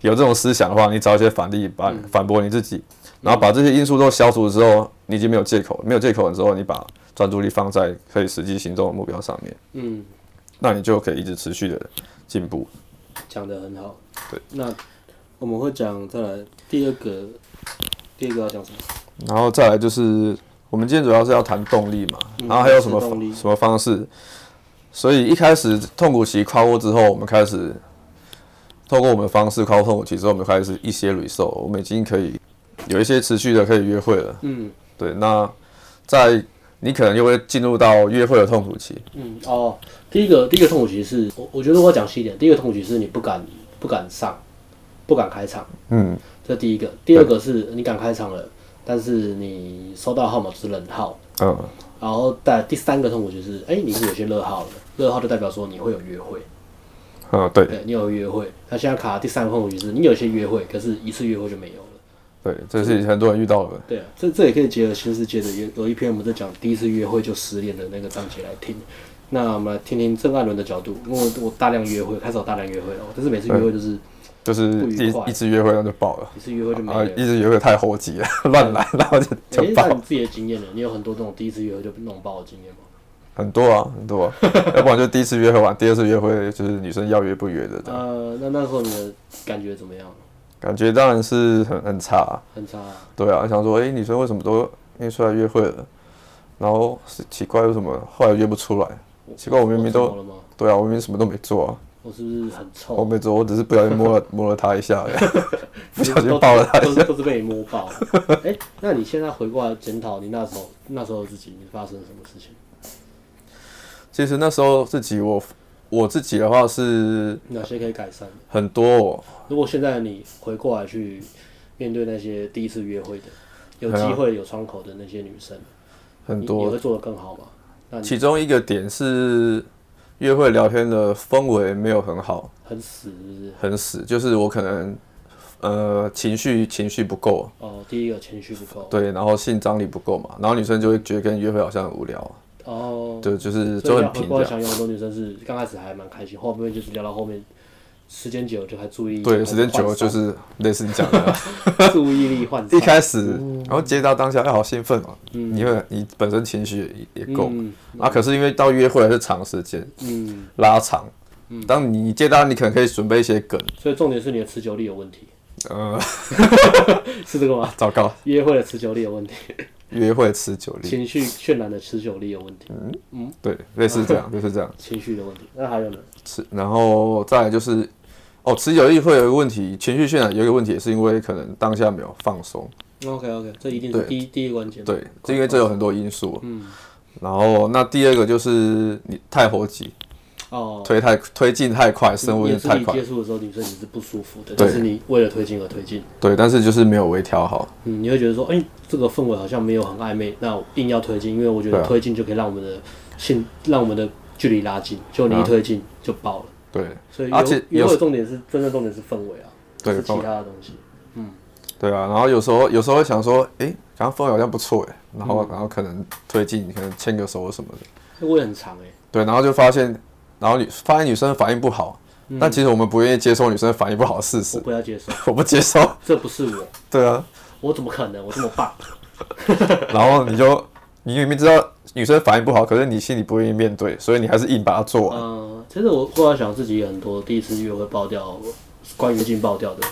有这种思想的话，你找一些反例反反驳你自己，然后把这些因素都消除之后，你已经没有借口，没有借口的时候，你把专注力放在可以实际行动的目标上面，嗯，那你就可以一直持续的进步。讲得很好。对，那我们会讲再来第二个，第二个要讲什么？然后再来就是我们今天主要是要谈动力嘛，然后还有什么什么方式？所以一开始痛苦期跨过之后，我们开始透过我们的方式跨过痛苦期之后，我们开始一些 resolve，我们已经可以有一些持续的可以约会了。嗯，对。那在你可能又会进入到约会的痛苦期。嗯哦，第一个第一个痛苦期是我我觉得我讲细一点，第一个痛苦期是你不敢不敢上，不敢开场。嗯，这第一个。第二个是你敢开场了，但是你收到号码是冷号。嗯。然后但第三个痛苦就是，哎，你是有些热号了。热号就代表说你会有约会，啊，对，对你有约会。他现在卡第三个痛苦就是你有一些约会，可是一次约会就没有了。对，这是很多人遇到的。对啊，这这也可以结合新世界的有有一篇我们在讲第一次约会就失恋的那个章节来听。那我们来听听郑艾伦的角度，因为我大量约会，开始有大量约会了，但是每次约会就是就是一一次约会然后就爆了，一次约会就没了，一次约会太猴急了，乱来然后就就爆。你自己的经验呢？你有很多这种第一次约会就弄爆的经验吗？很多啊，很多啊，要不然就第一次约会完，第二次约会就是女生要约不约的。呃，那那时候你的感觉怎么样？感觉当然是很很差，很差。对啊，想说，哎，女生为什么都约出来约会了？然后是奇怪为什么后来约不出来？奇怪，我明明都，对啊，我明明什么都没做啊。我是不是很臭？我没做，我只是不小心摸了 摸了她一下，不小心抱了她一下，都是被你摸爆。哎，那你现在回过来检讨你那时候那时候自己，你发生了什么事情？其实那时候自己我我自己的话是哪些可以改善？很多哦。如果现在你回过来去面对那些第一次约会的有机会有窗口的那些女生，很多你会做得更好吗？那其中一个点是约会聊天的氛围没有很好，很死是不是？很死，就是我可能呃情绪情绪不够哦。第一个情绪不够，对，然后性张力不够嘛，然后女生就会觉得跟约会好像很无聊。哦，对，就是就很平。我想有很多女生是刚开始还蛮开心，后面就是聊到后面，时间久了就还注意。对，时间久了就是类似你讲的，注意力涣散。一开始，然后接到当下，哎，好兴奋哦，因为你本身情绪也也够，啊，可是因为到约会还是长时间，嗯，拉长，当你接到，你可能可以准备一些梗。所以重点是你的持久力有问题。呃，是这个吗？糟糕，约会的持久力有问题。约会持久力，情绪渲染的持久力有问题。嗯嗯，对，类似这样，类似这样。情绪的问题，那还有呢？持，然后再来就是，哦，持久力会有一个问题，情绪渲染有一个问题，是因为可能当下没有放松。OK OK，这一定是第一第一个关键。对，这因为这有很多因素。嗯，然后那第二个就是你太猴急。哦，推太推进太快，深入太快。接触的时候，女生你是不舒服的，但是你为了推进而推进。对，但是就是没有微调好。嗯，你会觉得说，哎，这个氛围好像没有很暧昧，那我硬要推进，因为我觉得推进就可以让我们的性，让我们的距离拉近。就你一推进就爆了。对，所以而且有的重点是真正重点是氛围啊，对，其他的东西。嗯，对啊，然后有时候有时候会想说，哎，刚刚氛围好像不错哎，然后然后可能推进，可能牵个手什么的。那会很长哎。对，然后就发现。然后女发现女生反应不好，嗯、但其实我们不愿意接受女生反应不好的事实。我不要接受，我不接受，这不是我。对啊，我怎么可能？我这么棒。然后你就你明明知道女生反应不好，可是你心里不愿意面对，所以你还是硬把它做完。嗯，其实我后来想自己很多第一次约会爆掉，关于进爆掉的，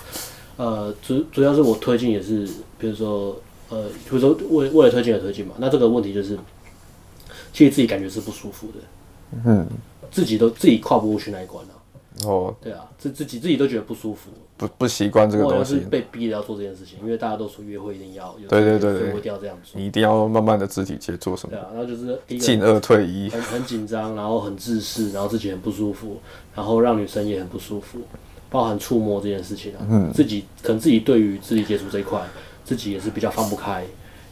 呃，主主要是我推进也是，比如说呃，比如说为为了推进而推进嘛，那这个问题就是，其实自己感觉是不舒服的。嗯。自己都自己跨不过去那一关了。哦，对啊，自自己自己都觉得不舒服，不不习惯这个东西。是被逼的要做这件事情，因为大家都说约会一定要，对对对对，一定要这样做。你一定要慢慢的肢体接触什么？对啊，然后就是进二退一，很很紧张，然后很自私，然后自己很不舒服，然后让女生也很不舒服，包含触摸这件事情啊，嗯，自己可能自己对于肢体接触这一块，自己也是比较放不开，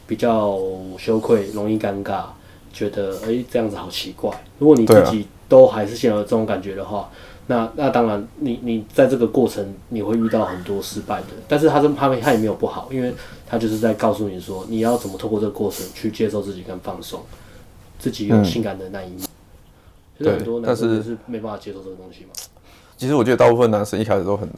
比较羞愧，容易尴尬，觉得哎、欸、这样子好奇怪。如果你自己。都还是现有这种感觉的话，那那当然你，你你在这个过程你会遇到很多失败的，但是他是他他也没有不好，因为他就是在告诉你说，你要怎么透过这个过程去接受自己跟放松，自己有性感的那一面。其实、嗯、很多男生是没办法接受这个东西嘛。其实我觉得大部分男生一开始都很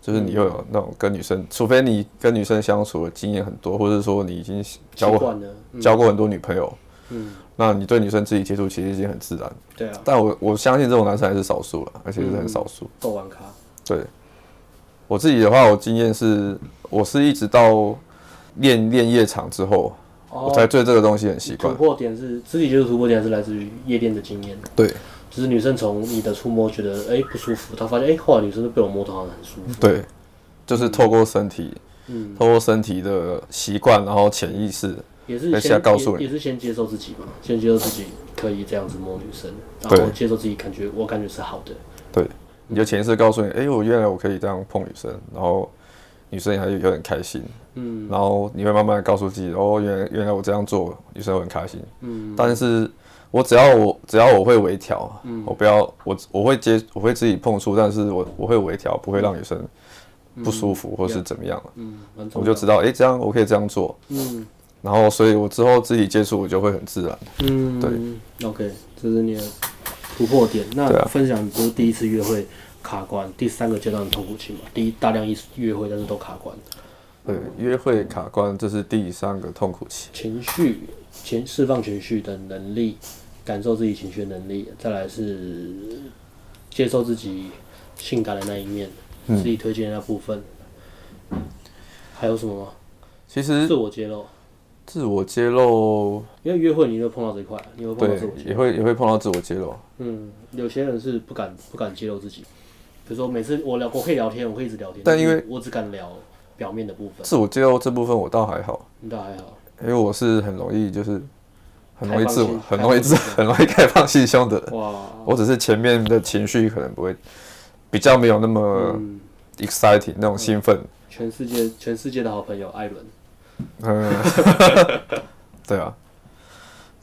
就是你又有那种跟女生，除非你跟女生相处的经验很多，或者说你已经交过交过很多女朋友，嗯，那你对女生自己接触其实已经很自然。对啊。但我我相信这种男生还是少数了，而且是很少数。逗玩咖。对。我自己的话，我经验是，我是一直到练练夜场之后，我才对这个东西很习惯。突破点是自己接触突破点，是来自于夜店的经验。对。就是女生从你的触摸觉得哎、欸、不舒服，她发现哎、欸、后来女生都被我摸到好像很舒服。对，就是透过身体，嗯，透过身体的习惯，然后潜意识也是先告诉你，也是先接受自己嘛，先接受自己可以这样子摸女生，然后接受自己感觉我感觉是好的。对，你就潜意识告诉你，哎、欸，我原来我可以这样碰女生，然后女生也还有点开心，嗯，然后你会慢慢告诉自己，哦，原来原来我这样做女生会很开心，嗯，但是。我只要我只要我会微调，嗯、我不要我我会接我会自己碰触，但是我我会微调，不会让女生不舒服、嗯、或是怎么样，嗯，我就知道哎、欸、这样我可以这样做，嗯，然后所以我之后自己接触我就会很自然，嗯，对，OK，这是你的突破点。那分享不是第一次约会卡关，第三个阶段的痛苦期嘛？第一大量一约会但是都卡关，对，约会卡关这是第三个痛苦期，情绪情释放情绪的能力。感受自己情绪能力，再来是接受自己性感的那一面，嗯、自己推荐的那部分，还有什么吗？其实自我揭露，自我揭露，因为约会你会碰到这一块，你会碰到自我揭露，也会也会碰到自我揭露。嗯，有些人是不敢不敢揭露自己，比如说每次我聊我可以聊天，我可以一直聊天，但因为我只敢聊表面的部分。自我揭露这部分我倒还好，你倒还好，因为我是很容易就是。很容易自我，很容易自，很容易开放心胸的人。哇！我只是前面的情绪可能不会，比较没有那么 exciting、嗯、那种兴奋、嗯。全世界，全世界的好朋友艾伦。嗯，对啊。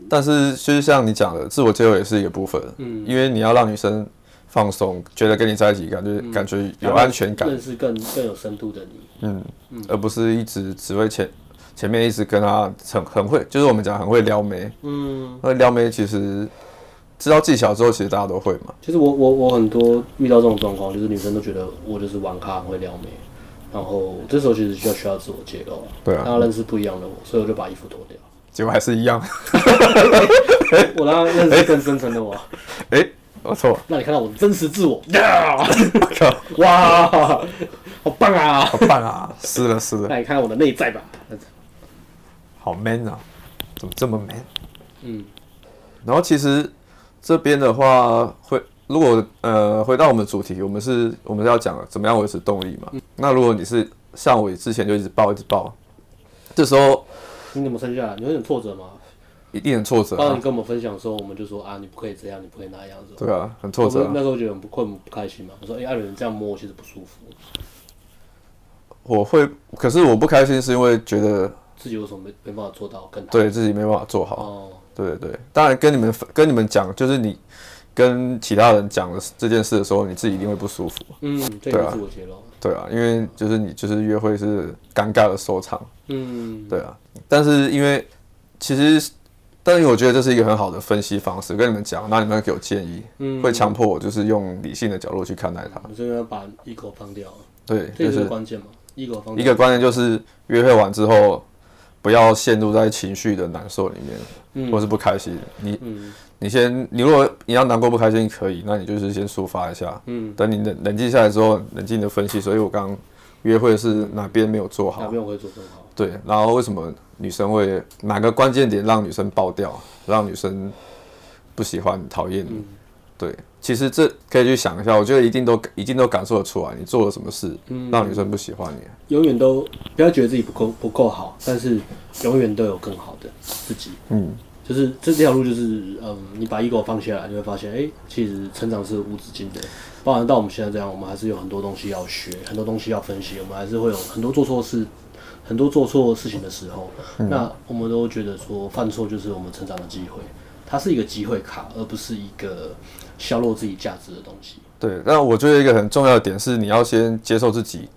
但是就是像你讲的，自我接受也是一个部分。嗯。因为你要让女生放松，觉得跟你在一起感觉、嗯、感觉有安全感，认识更更有深度的你。嗯嗯，而不是一直只会前。前面一直跟她很很会，就是我们讲很会撩妹。嗯，会撩妹其实知道技巧之后，其实大家都会嘛。其实我我我很多遇到这种状况，就是女生都觉得我就是玩咖，很会撩妹。然后这时候其实就要需要自我揭露，对啊，让他认识不一样的我，所以我就把衣服脱掉。结果还是一样。我让他认识更深层的我。哎、欸，我错。那你看到我的真实自我。哇，好棒啊！好棒啊！是的，是的。那你看看我的内在吧。好 man 啊，怎么这么 man？嗯，然后其实这边的话，会如果呃回到我们的主题，我们是我们是要讲怎么样维持动力嘛。嗯、那如果你是像我之前就一直抱一直抱，这时候你怎么撑下来？你有点挫折吗？一定很挫折、啊。当你跟我们分享的时候，我们就说啊，你不可以这样，你不可以那样子。对啊，很挫折、啊。那时候觉得很不困不开心嘛。我说哎，艾伦你这样摸我其实不舒服。我会，可是我不开心是因为觉得。自己为什么没没办法做到更好？对自己没办法做好。哦，对对对，当然跟你们跟你们讲，就是你跟其他人讲的这件事的时候，你自己一定会不舒服。嗯，对啊，自我揭露。对啊，因为就是你就是约会是尴尬的收场。嗯，对啊。但是因为其实，但是我觉得这是一个很好的分析方式，跟你们讲，那你们给我建议，嗯，会强迫我就是用理性的角度去看待它。我是要把 ego 放掉。对，这是关键嘛？ego 放掉。一个关键就是约会完之后。不要陷入在情绪的难受里面，嗯、或是不开心。你，嗯、你先，你如果你要难过不开心可以，那你就是先抒发一下。嗯，等你冷冷静下来之后，冷静的分析。所以我刚约会是哪边没有做好？哪边我会做更好？对，然后为什么女生会哪个关键点让女生爆掉，让女生不喜欢、讨厌你？嗯、对。其实这可以去想一下，我觉得一定都一定都感受得出来，你做了什么事嗯让女生不喜欢你。永远都不要觉得自己不够不够好，但是永远都有更好的自己。嗯，就是这条路就是，嗯，你把 ego 放下来，你会发现，哎，其实成长是无止境的。包含到我们现在这样，我们还是有很多东西要学，很多东西要分析，我们还是会有很多做错事，很多做错事情的时候。那我们都觉得说，犯错就是我们成长的机会，它是一个机会卡，而不是一个。削弱自己价值的东西。对，那我觉得一个很重要的点是，你要先接受自己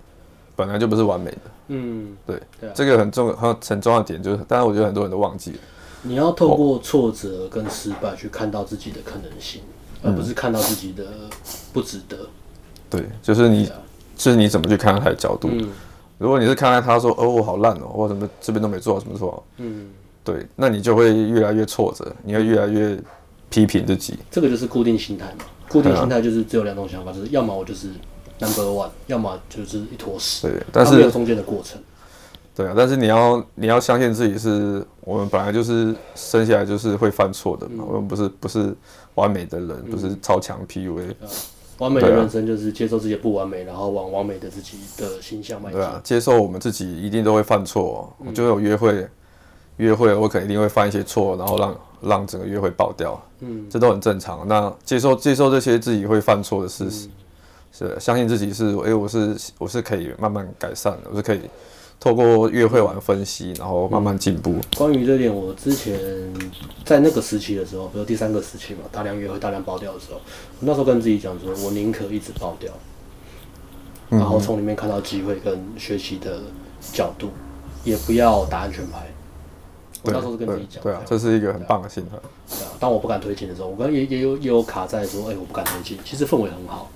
本来就不是完美的。嗯，对，这个很重要，很很重要的点就是，当然我觉得很多人都忘记了。你要透过挫折跟失败去看到自己的可能性，哦、而不是看到自己的不值得。对，就是你就是你怎么去看待他的角度。嗯、如果你是看待他说，哦，我好烂哦，我怎么这边都没做好什么错，嗯，对，那你就会越来越挫折，你会越来越批评自己。这个就是固定心态嘛。固定心态就是只有两种想法，就是要么我就是 number one，要么就是一坨屎。对，但是没有中间的过程。对啊，但是你要你要相信自己是，我们本来就是生下来就是会犯错的嘛，嗯、我们不是不是完美的人，嗯、不是超强 PUA。完美的人生就是接受自己不完美，然后往完美的自己的形象迈进。对啊，接受我们自己一定都会犯错，我就有约会，约会我可能一定会犯一些错，然后让让整个约会爆掉。嗯，这都很正常。那接受接受这些自己会犯错的事实，嗯、是相信自己是，哎、欸，我是我是可以慢慢改善的，我是可以。透过约会完分析，然后慢慢进步。嗯、关于这点，我之前在那个时期的时候，比如第三个时期嘛，大量约会、大量爆掉的时候，我那时候跟自己讲说，我宁可一直爆掉，然后从里面看到机会跟学习的角度，也不要打安全牌。我那时候是跟自己讲，对啊，这是一个很棒的心态。对啊，当我不敢推进的时候，我刚刚也也有也有卡在说，哎、欸，我不敢推进。其实氛围很好，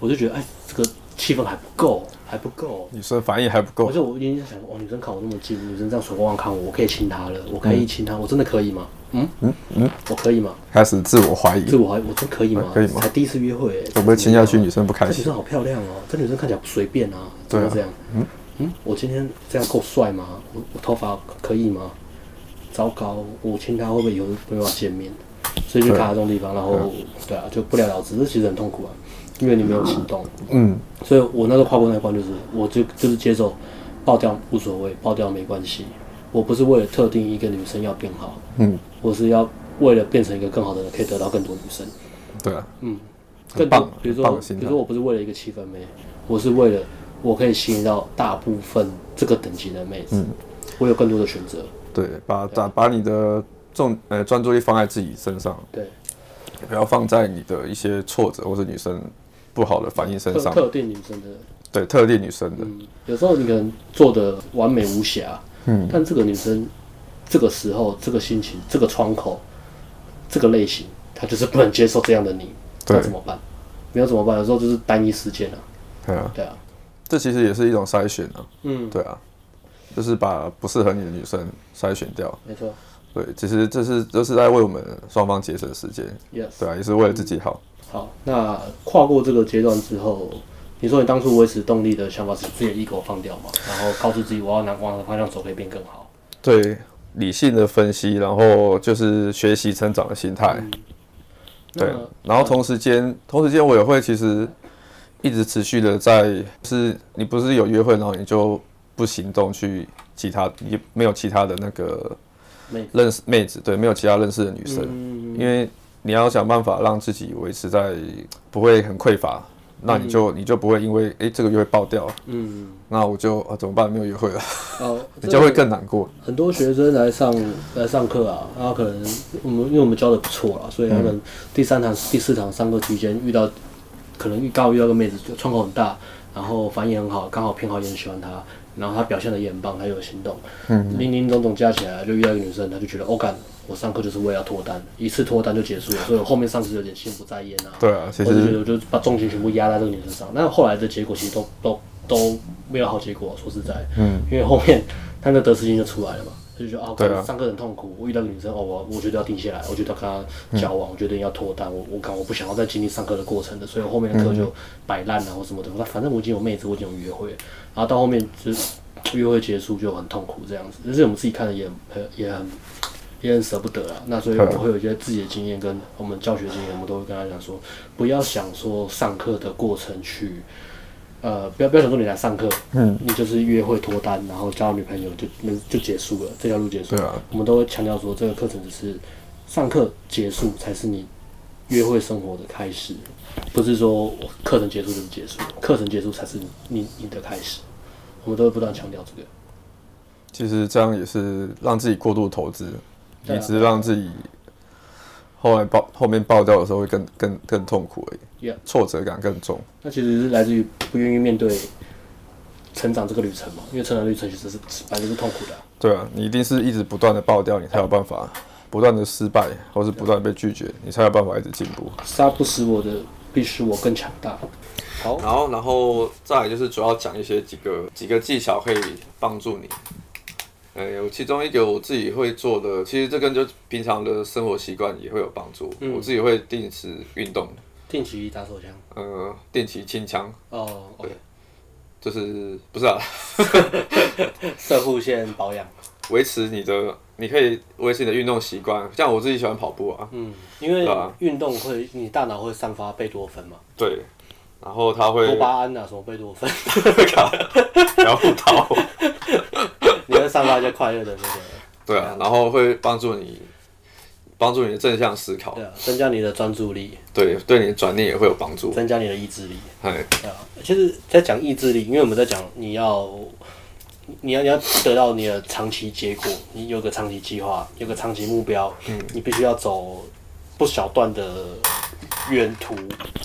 我就觉得，哎、欸，这个。气氛还不够，还不够，女生反应还不够。而且我已经想，哦，女生靠我那么近，女生这样水光光看我，我可以亲她了，我可以亲她，我真的可以吗？嗯嗯嗯，我可以吗？开始自我怀疑，自我怀疑，我真可以吗？可以吗？才第一次约会，会不会亲下去？女生不开心。这女生好漂亮哦，这女生看起来不随便啊，怎么这样？嗯嗯，我今天这样够帅吗？我我头发可以吗？糟糕，我亲她会不会以后没办法见面？所以就卡在这种地方，然后对啊，就不了了之，这其实很痛苦啊。因为你没有行动，嗯，所以我那个跨过那关就是，我就就是接受爆掉无所谓，爆掉没关系。我不是为了特定一个女生要变好，嗯，我是要为了变成一个更好的人，可以得到更多女生。对啊，嗯，更棒，比如说，比如说我不是为了一个七分妹，我是为了我可以吸引到大部分这个等级的妹子，嗯，我有更多的选择。对，把把把你的重呃专注力放在自己身上，对，不要放在你的一些挫折或者女生。不好的反应身上，特定女生的，对特定女生的，嗯，有时候你可能做的完美无瑕，嗯，但这个女生这个时候、这个心情、这个窗口、这个类型，她就是不能接受这样的你，那怎么办？没有怎么办？有时候就是单一事件啊，对啊，对啊，这其实也是一种筛选啊，嗯，对啊，就是把不适合你的女生筛选掉，没错，对，其实这是这是在为我们双方节省时间，yes，对啊，也是为了自己好。好，那跨过这个阶段之后，你说你当初维持动力的想法是自己的 ego 放掉嘛？然后告诉自己我要往往的方向走可以变更好。对，理性的分析，然后就是学习成长的心态。嗯、对，然后同时间，嗯、同时间我也会其实一直持续的在，是你不是有约会，然后你就不行动去其他，也没有其他的那个认识妹子，对，没有其他认识的女生，嗯、因为。你要想办法让自己维持在不会很匮乏，那你就你就不会因为哎这个约会爆掉，嗯，那我就啊怎么办？没有约会了，哦，你就会更难过。很多学生来上来上课啊，然后可能我们因为我们教的不错啦，所以他们第三堂、第四堂上课期间遇到可能遇到遇到个妹子，就窗口很大，然后反应很好，刚好偏好也很喜欢她，然后他表现的也很棒，他有行动，嗯，林林总总加起来就遇到一个女生，他就觉得哦干。我上课就是为了要脱单，一次脱单就结束了，所以我后面上次有点心不在焉啊。对啊，其实我就觉得我就把重心全部压在这个女生上，那后来的结果其实都都都没有好结果，说实在，嗯，因为后面他那得失心就出来了嘛，他就觉得啊，啊上课很痛苦，我遇到女生，哦，我我觉得要定下来，我觉得要跟她交往，嗯、我觉得要脱单，我我讲我不想要再经历上课的过程的，所以我后面的课就摆烂啊或什么的，反正我已经有妹子，我已经有约会，然后到后面就约会结束就很痛苦这样子，但是我们自己看的也很也很。也很舍不得啊，那所以我会有一些自己的经验跟我们教学经验，我们都会跟他讲说，不要想说上课的过程去，呃，不要不要想说你来上课，嗯，你就是约会脱单，然后交女朋友就那就结束了，这条路结束了。对啊，我们都会强调说，这个课程只是上课结束才是你约会生活的开始，不是说课程结束就是结束，课程结束才是你你的开始。我们都会不断强调这个。其实这样也是让自己过度投资。你只是让自己后来爆后面爆掉的时候会更更更痛苦而已，Yeah. 挫折感更重。那其实是来自于不愿意面对成长这个旅程嘛，因为成长旅程其实是反正是痛苦的啊。对啊，你一定是一直不断的爆掉，你才有办法不断的失败，或是不断被拒绝，你才有办法一直进步。杀不死我的必使我更强大。好，然后然后再来就是主要讲一些几个几个技巧可以帮助你。呃，有其中一个我自己会做的，其实这跟就平常的生活习惯也会有帮助。嗯、我自己会定时运动，定期打手枪，呃，定期清枪。哦，对，okay. 就是不是啊？射护线保养，维持你的，你可以维持你的运动习惯。像我自己喜欢跑步啊，嗯，因为运动会，你大脑会散发贝多芬嘛。对，然后它会多巴胺啊，什么贝多芬，然后逃。散发一些快乐的那个，对啊，然后会帮助你，帮助你的正向思考，对啊，增加你的专注力，对，对你的转念也会有帮助，增加你的意志力，对啊，其实，在讲意志力，因为我们在讲你要，你要你要得到你的长期结果，你有个长期计划，有个长期目标，嗯，你必须要走不小段的。远途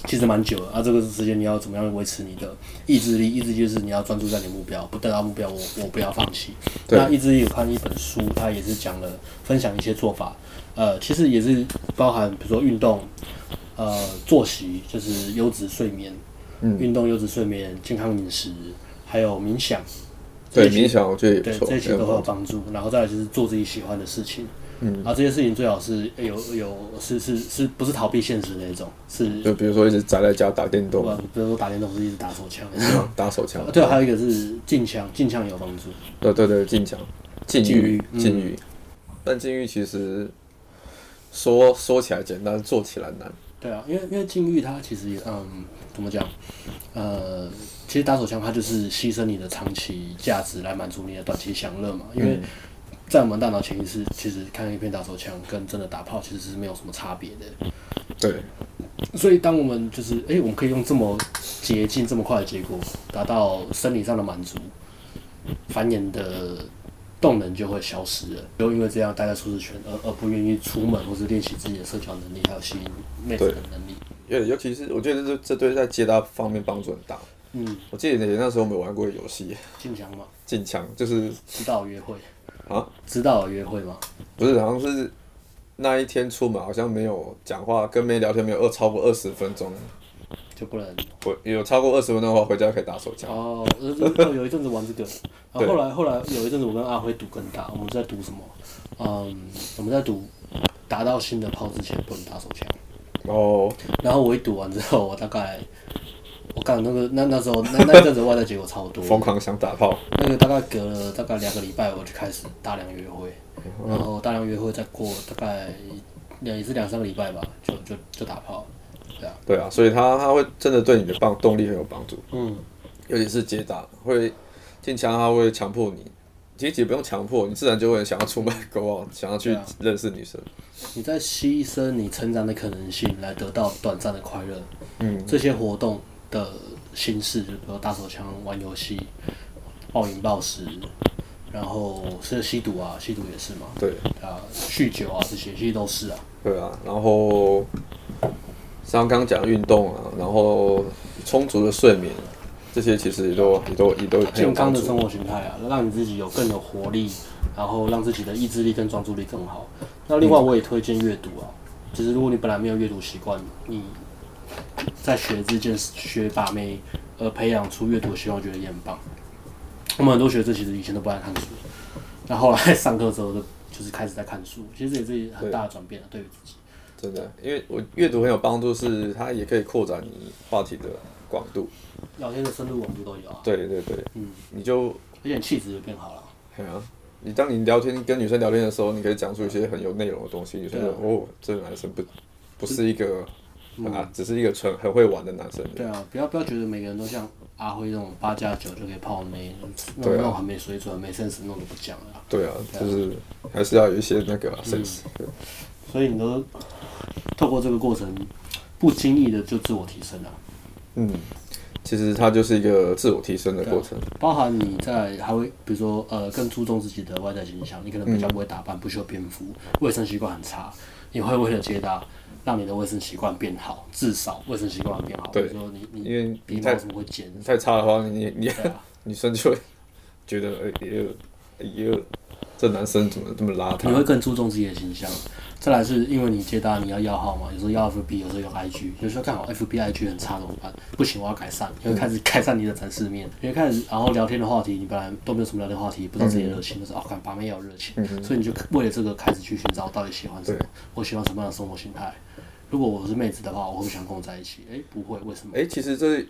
其实蛮久了啊，这个时间你要怎么样维持你的意志力？意志力就是你要专注在你目标，不得到目标我我不要放弃。那意志力有看一本书，它也是讲了分享一些做法，呃，其实也是包含比如说运动，呃，作息就是优质睡眠，嗯，运动优质睡眠，健康饮食，还有冥想。对，冥想我觉得也不错，对，这些都会有帮助。然后再来就是做自己喜欢的事情。嗯，啊，这些事情最好是有有是是是不是逃避现实那种？是就比如说一直宅在家打电动，比如说打电动是一直打手枪，打手枪。对，还有一个是禁枪，禁枪有帮助。对对对，禁枪，禁欲，禁欲。但禁欲其实说说起来简单，做起来难。对啊，因为因为禁欲它其实也嗯，怎么讲？呃，其实打手枪它就是牺牲你的长期价值来满足你的短期享乐嘛，因为。在我们大脑潜意识，其实看一片打手枪跟真的打炮其实是没有什么差别的。对。所以当我们就是哎、欸，我们可以用这么捷径、这么快的结果，达到生理上的满足，繁衍的动能就会消失了。就因为这样待在舒适圈，而而不愿意出门或是练习自己的社交能力，还有吸引妹子的能力。对，尤其是我觉得这这对在接搭方面帮助很大。嗯。我记得那时候我们有玩过游戏。进枪吗？进枪就是。迟到约会。啊，知道约会吗？不是，好像是那一天出门，好像没有讲话，跟妹聊天没有二超过二十分钟，就不能。我有超过二十分钟的话，回家可以打手枪。哦，有一阵子玩这个，然后后来后来有一阵子我跟阿辉赌更大，我们在赌什么？嗯，我们在赌达到新的炮之前不能打手枪。哦。然后我一赌完之后，我大概。我刚那个那那时候那那阵子外在结果超多，疯狂想打炮。那个大概隔了大概两个礼拜，我就开始大量约会，然后大量约会再过大概两也是两三个礼拜吧，就就就打炮，对啊。对啊，所以他他会真的对你的帮动力很有帮助。嗯，尤其是接打会进枪，他会强迫你，其实也不用强迫，你自然就会想要出卖 go out，想要去认识女生。你在牺牲你成长的可能性来得到短暂的快乐。嗯，这些活动。的形式，就比如打手枪、玩游戏、暴饮暴食，然后是吸毒啊，吸毒也是嘛。对啊，酗酒啊，这些其实都是啊。对啊，然后像刚刚讲运动啊，然后充足的睡眠，这些其实也都也都也都健康的生活形态啊，让你自己有更有活力，然后让自己的意志力跟专注力更好。那另外我也推荐阅读啊，其实如果你本来没有阅读习惯，你。在学这件事，学把妹，而培养出阅读的习惯，我觉得也很棒。我们很多学生其实以前都不爱看书，那后来上课之后就就是开始在看书，其实也是很大的转变了，对于自己。真的，因为我阅读很有帮助，是它也可以扩展你话题的广度，聊天的深度广度都有啊。对对对，嗯，你就而且气质就变好了。对啊，你当你聊天跟女生聊天的时候，你可以讲出一些很有内容的东西，女生说哦，这个男生不不是一个。啊，只是一个纯很会玩的男生。对啊，不要不要觉得每个人都像阿辉这种八加九就可以泡妹，那种很没水准、没 sense，那种就不讲了。对啊，就是还是要有一些那个 sense。所以你都透过这个过程，不经意的就自我提升了。嗯，其实它就是一个自我提升的过程，包含你在还会比如说呃更注重自己的外在形象，你可能比较不会打扮，不修边幅，卫生习惯很差，你会为了接搭。让你的卫生习惯变好，至少卫生习惯变好。对，比如说你你因为鼻毛怎么会尖？太差的话，你你、啊、女生就会觉得哎呦哎呦，这男生怎么这么邋遢？你会更注重自己的形象，再来是因为你接单你要要号嘛，有时候要 FB，有时候要 IG，有时候刚好 FB IG 很差怎么办？不行，我要改善，因为开始改善你的展示面，因为开始然后聊天的话题，你本来都没有什么聊天话题，不知道自己热情，就是哦，看旁边也有热情，所以你就为了这个开始去寻找到底喜欢什么，我喜欢什么样的生活形态。如果我是妹子的话，我会不想跟我在一起？哎，不会，为什么？哎，其实这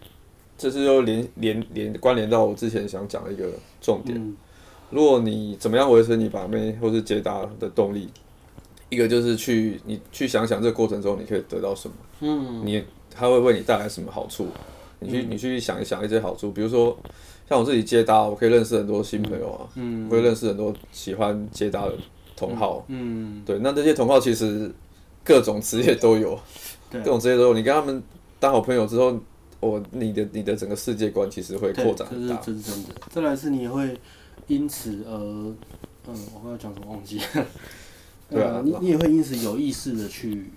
这是又连连连关联到我之前想讲的一个重点。如果你怎么样维持你把妹或是接搭的动力？一个就是去你去想想这个过程中你可以得到什么，嗯，你他会为你带来什么好处？你去你去想一想一些好处，比如说像我自己接搭，我可以认识很多新朋友啊，嗯，会认识很多喜欢接搭的同好，嗯，对，那这些同好其实各种职业都有，各种职业都有，你跟他们当好朋友之后，我你的你的整个世界观其实会扩展很大，这是真的。再来是你会因此而，嗯，我刚才讲什么忘记。对啊，你你也会因此有意识的去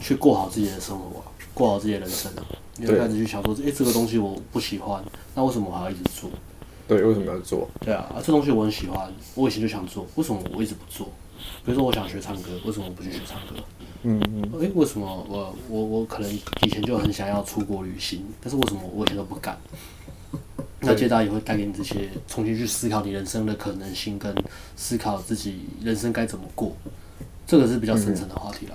去过好自己的生活啊，过好自己的人生啊。你会开始去想说，哎，这个东西我不喜欢，那为什么我还要一直做？对，为什么要做？对啊，这东西我很喜欢，我以前就想做，为什么我一直不做？比如说我想学唱歌，为什么我不去学唱歌？嗯嗯。哎，为什么我我我可能以前就很想要出国旅行，但是为什么我以前都不敢？那接搭也会带给你这些重新去思考你人生的可能性，跟思考自己人生该怎么过，这个是比较深层的话题啦。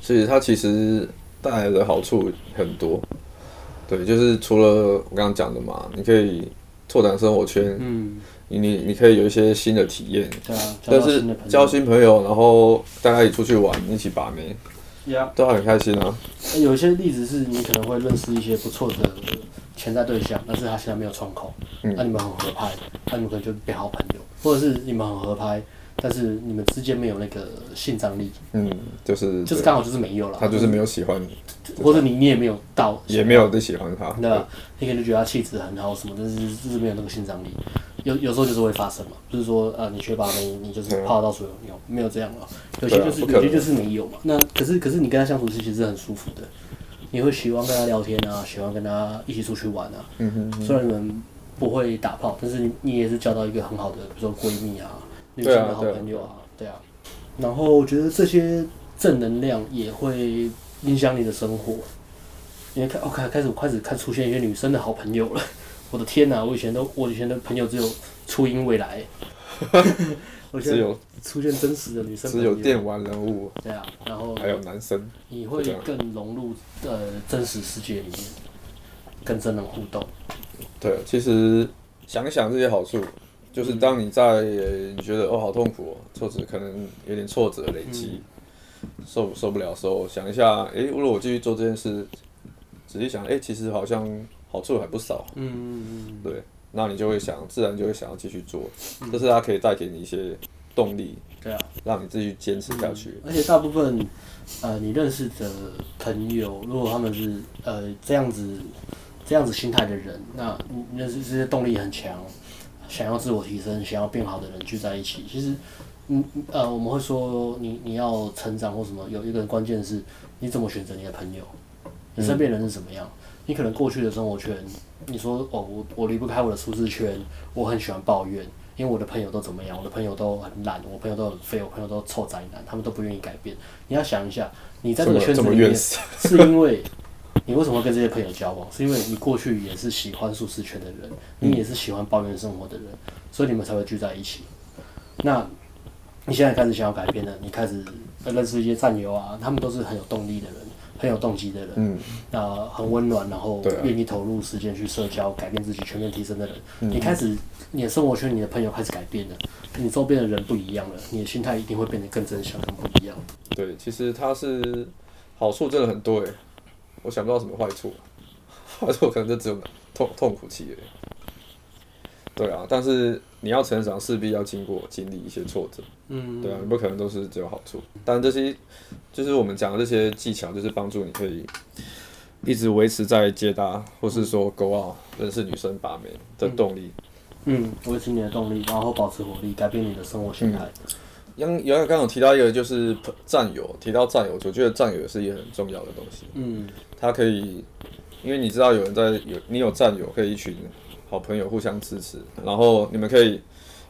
所以它其实带来的好处很多，对，就是除了我刚刚讲的嘛，你可以拓展生活圈，嗯，你你你可以有一些新的体验，对啊，但是交新朋友，然后大家一起出去玩，一起把妹，呀，都很开心啊。有一些例子是你可能会认识一些不错的。潜在对象，但是他现在没有窗口，那、嗯。啊、你们很合拍，那、啊、你们可能就变好朋友，或者是你们很合拍，但是你们之间没有那个性张力，嗯，就是就是刚好就是没有了，他就是没有喜欢你，或者你你也没有到，也没有在喜欢他，对吧？你可能觉得他气质很好什么，但是就是没有那个性张力，有有时候就是会发生嘛，不是说呃，你缺乏没，你就是泡到所有没有没有这样啊，有些就是有些就是没有嘛，那可是可是你跟他相处是其实很舒服的。你会喜欢跟他聊天啊，喜欢跟他一起出去玩啊。嗯哼哼。虽然你们不会打炮，但是你你也是交到一个很好的，比如说闺蜜啊，女性的好朋友啊，对啊。对啊，然后我觉得这些正能量也会影响你的生活。因为开哦开开始开始看出现一些女生的好朋友了。我的天哪，我以前都我以前的朋友只有初音未来。只有出现真实的女生，只有电玩人物。对啊，然后还有男生，你会更融入呃真实世界里面，跟真人互动。对，其实想一想这些好处，就是当你在你觉得哦好痛苦哦，挫折可能有点挫折累积，受受不了的时候，想一下，哎，如果我继续做这件事，仔细想，哎，其实好像好处还不少。嗯嗯嗯，对。那你就会想，自然就会想要继续做，这是它可以带给你一些动力，对啊，让你自己坚持下去。而且大部分，呃，你认识的朋友，如果他们是呃这样子这样子心态的人，那你认识这些动力很强，想要自我提升、想要变好的人聚在一起，其实，嗯呃，我们会说你你要成长或什么，有一个关键是，你怎么选择你的朋友，你身边人是怎么样。你可能过去的生活圈，你说哦，我我离不开我的舒适圈，我很喜欢抱怨，因为我的朋友都怎么样，我的朋友都很懒，我朋友都很废，我朋友都臭宅男，他们都不愿意改变。你要想一下，你在这个圈子里面，是因为你为什么会跟这些朋友交往？是因为你过去也是喜欢舒适圈的人，你也是喜欢抱怨生活的人，所以你们才会聚在一起。那你现在开始想要改变了，你开始认识一些战友啊，他们都是很有动力的人。很有动机的人，嗯，那很温暖，然后愿意投入时间去社交、改变自己、全面提升的人，嗯、你开始你的生活圈、你的朋友开始改变了，你周边的人不一样了，你的心态一定会变得更正向、更不一样。对，其实它是好处真的很多诶，我想不到什么坏处，坏处可能就只有痛痛苦期而已。对啊，但是你要成长，势必要经过经历一些挫折。嗯，对啊，你不可能都是只有好处。但这些就是我们讲的这些技巧，就是帮助你可以一直维持在接搭，或是说 go out 认识女生把妹的动力。嗯，维持你的动力，然后保持活力，改变你的生活心态。杨杨刚刚有提到一个就是战友，提到战友，我觉得战友也是一个很重要的东西。嗯，他可以，因为你知道有人在有你有战友，可以一群。好朋友互相支持，然后你们可以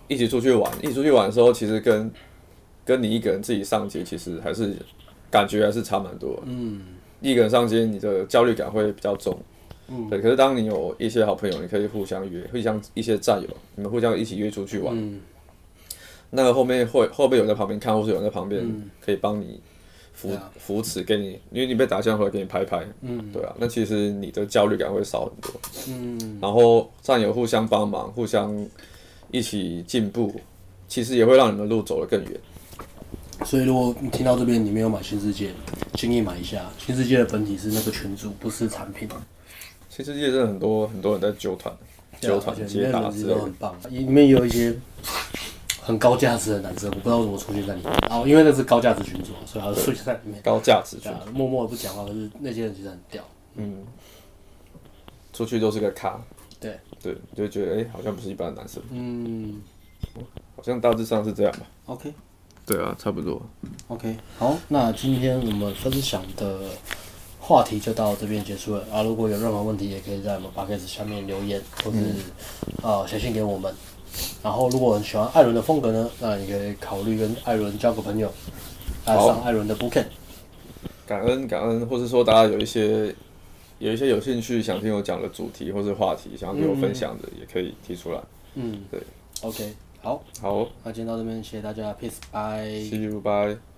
一起出去玩。一起出去玩的时候，其实跟跟你一个人自己上街，其实还是感觉还是差蛮多。嗯，一个人上街，你的焦虑感会比较重。嗯，对。可是当你有一些好朋友，你可以互相约，互相一些战友，你们互相一起约出去玩。嗯，那个后面会后面有人在旁边看，或是有人在旁边可以帮你、嗯、扶持，给你，因为你被打枪回来给你拍拍。嗯，对啊，那其实你的焦虑感会少很多。嗯，然后战友互相帮忙，互相一起进步，其实也会让你们路走得更远。所以，如果你听到这边你没有买新世界，建议买一下。新世界的本体是那个群主，不是产品。新世界是很多很多人在纠团，纠团接打之类的，都很棒。里面有一些很高价值的男生，我不知道为什么出现在里面。然后，因为那是高价值群组，所以他出现在里面。高价值群，默默的不讲话，可是那些人其实很屌。嗯，出去都是个咖。对对，就觉得哎、欸，好像不是一般的男生。嗯，好像大致上是这样吧。OK。对啊，差不多。OK，好，那今天我们分享的话题就到这边结束了啊。如果有任何问题，也可以在我们 Podcast 下面留言，或是啊呃、信给我们。然后，如果很喜欢艾伦的风格呢，那你可以考虑跟艾伦交个朋友，来上艾伦的 Bootcamp。感恩感恩，或是说大家有一些有一些有兴趣想听我讲的主题或是话题，想要跟我分享的，也可以提出来。嗯，对。OK。好，好，那今天到这边，谢谢大家，Peace，bye，See you，bye。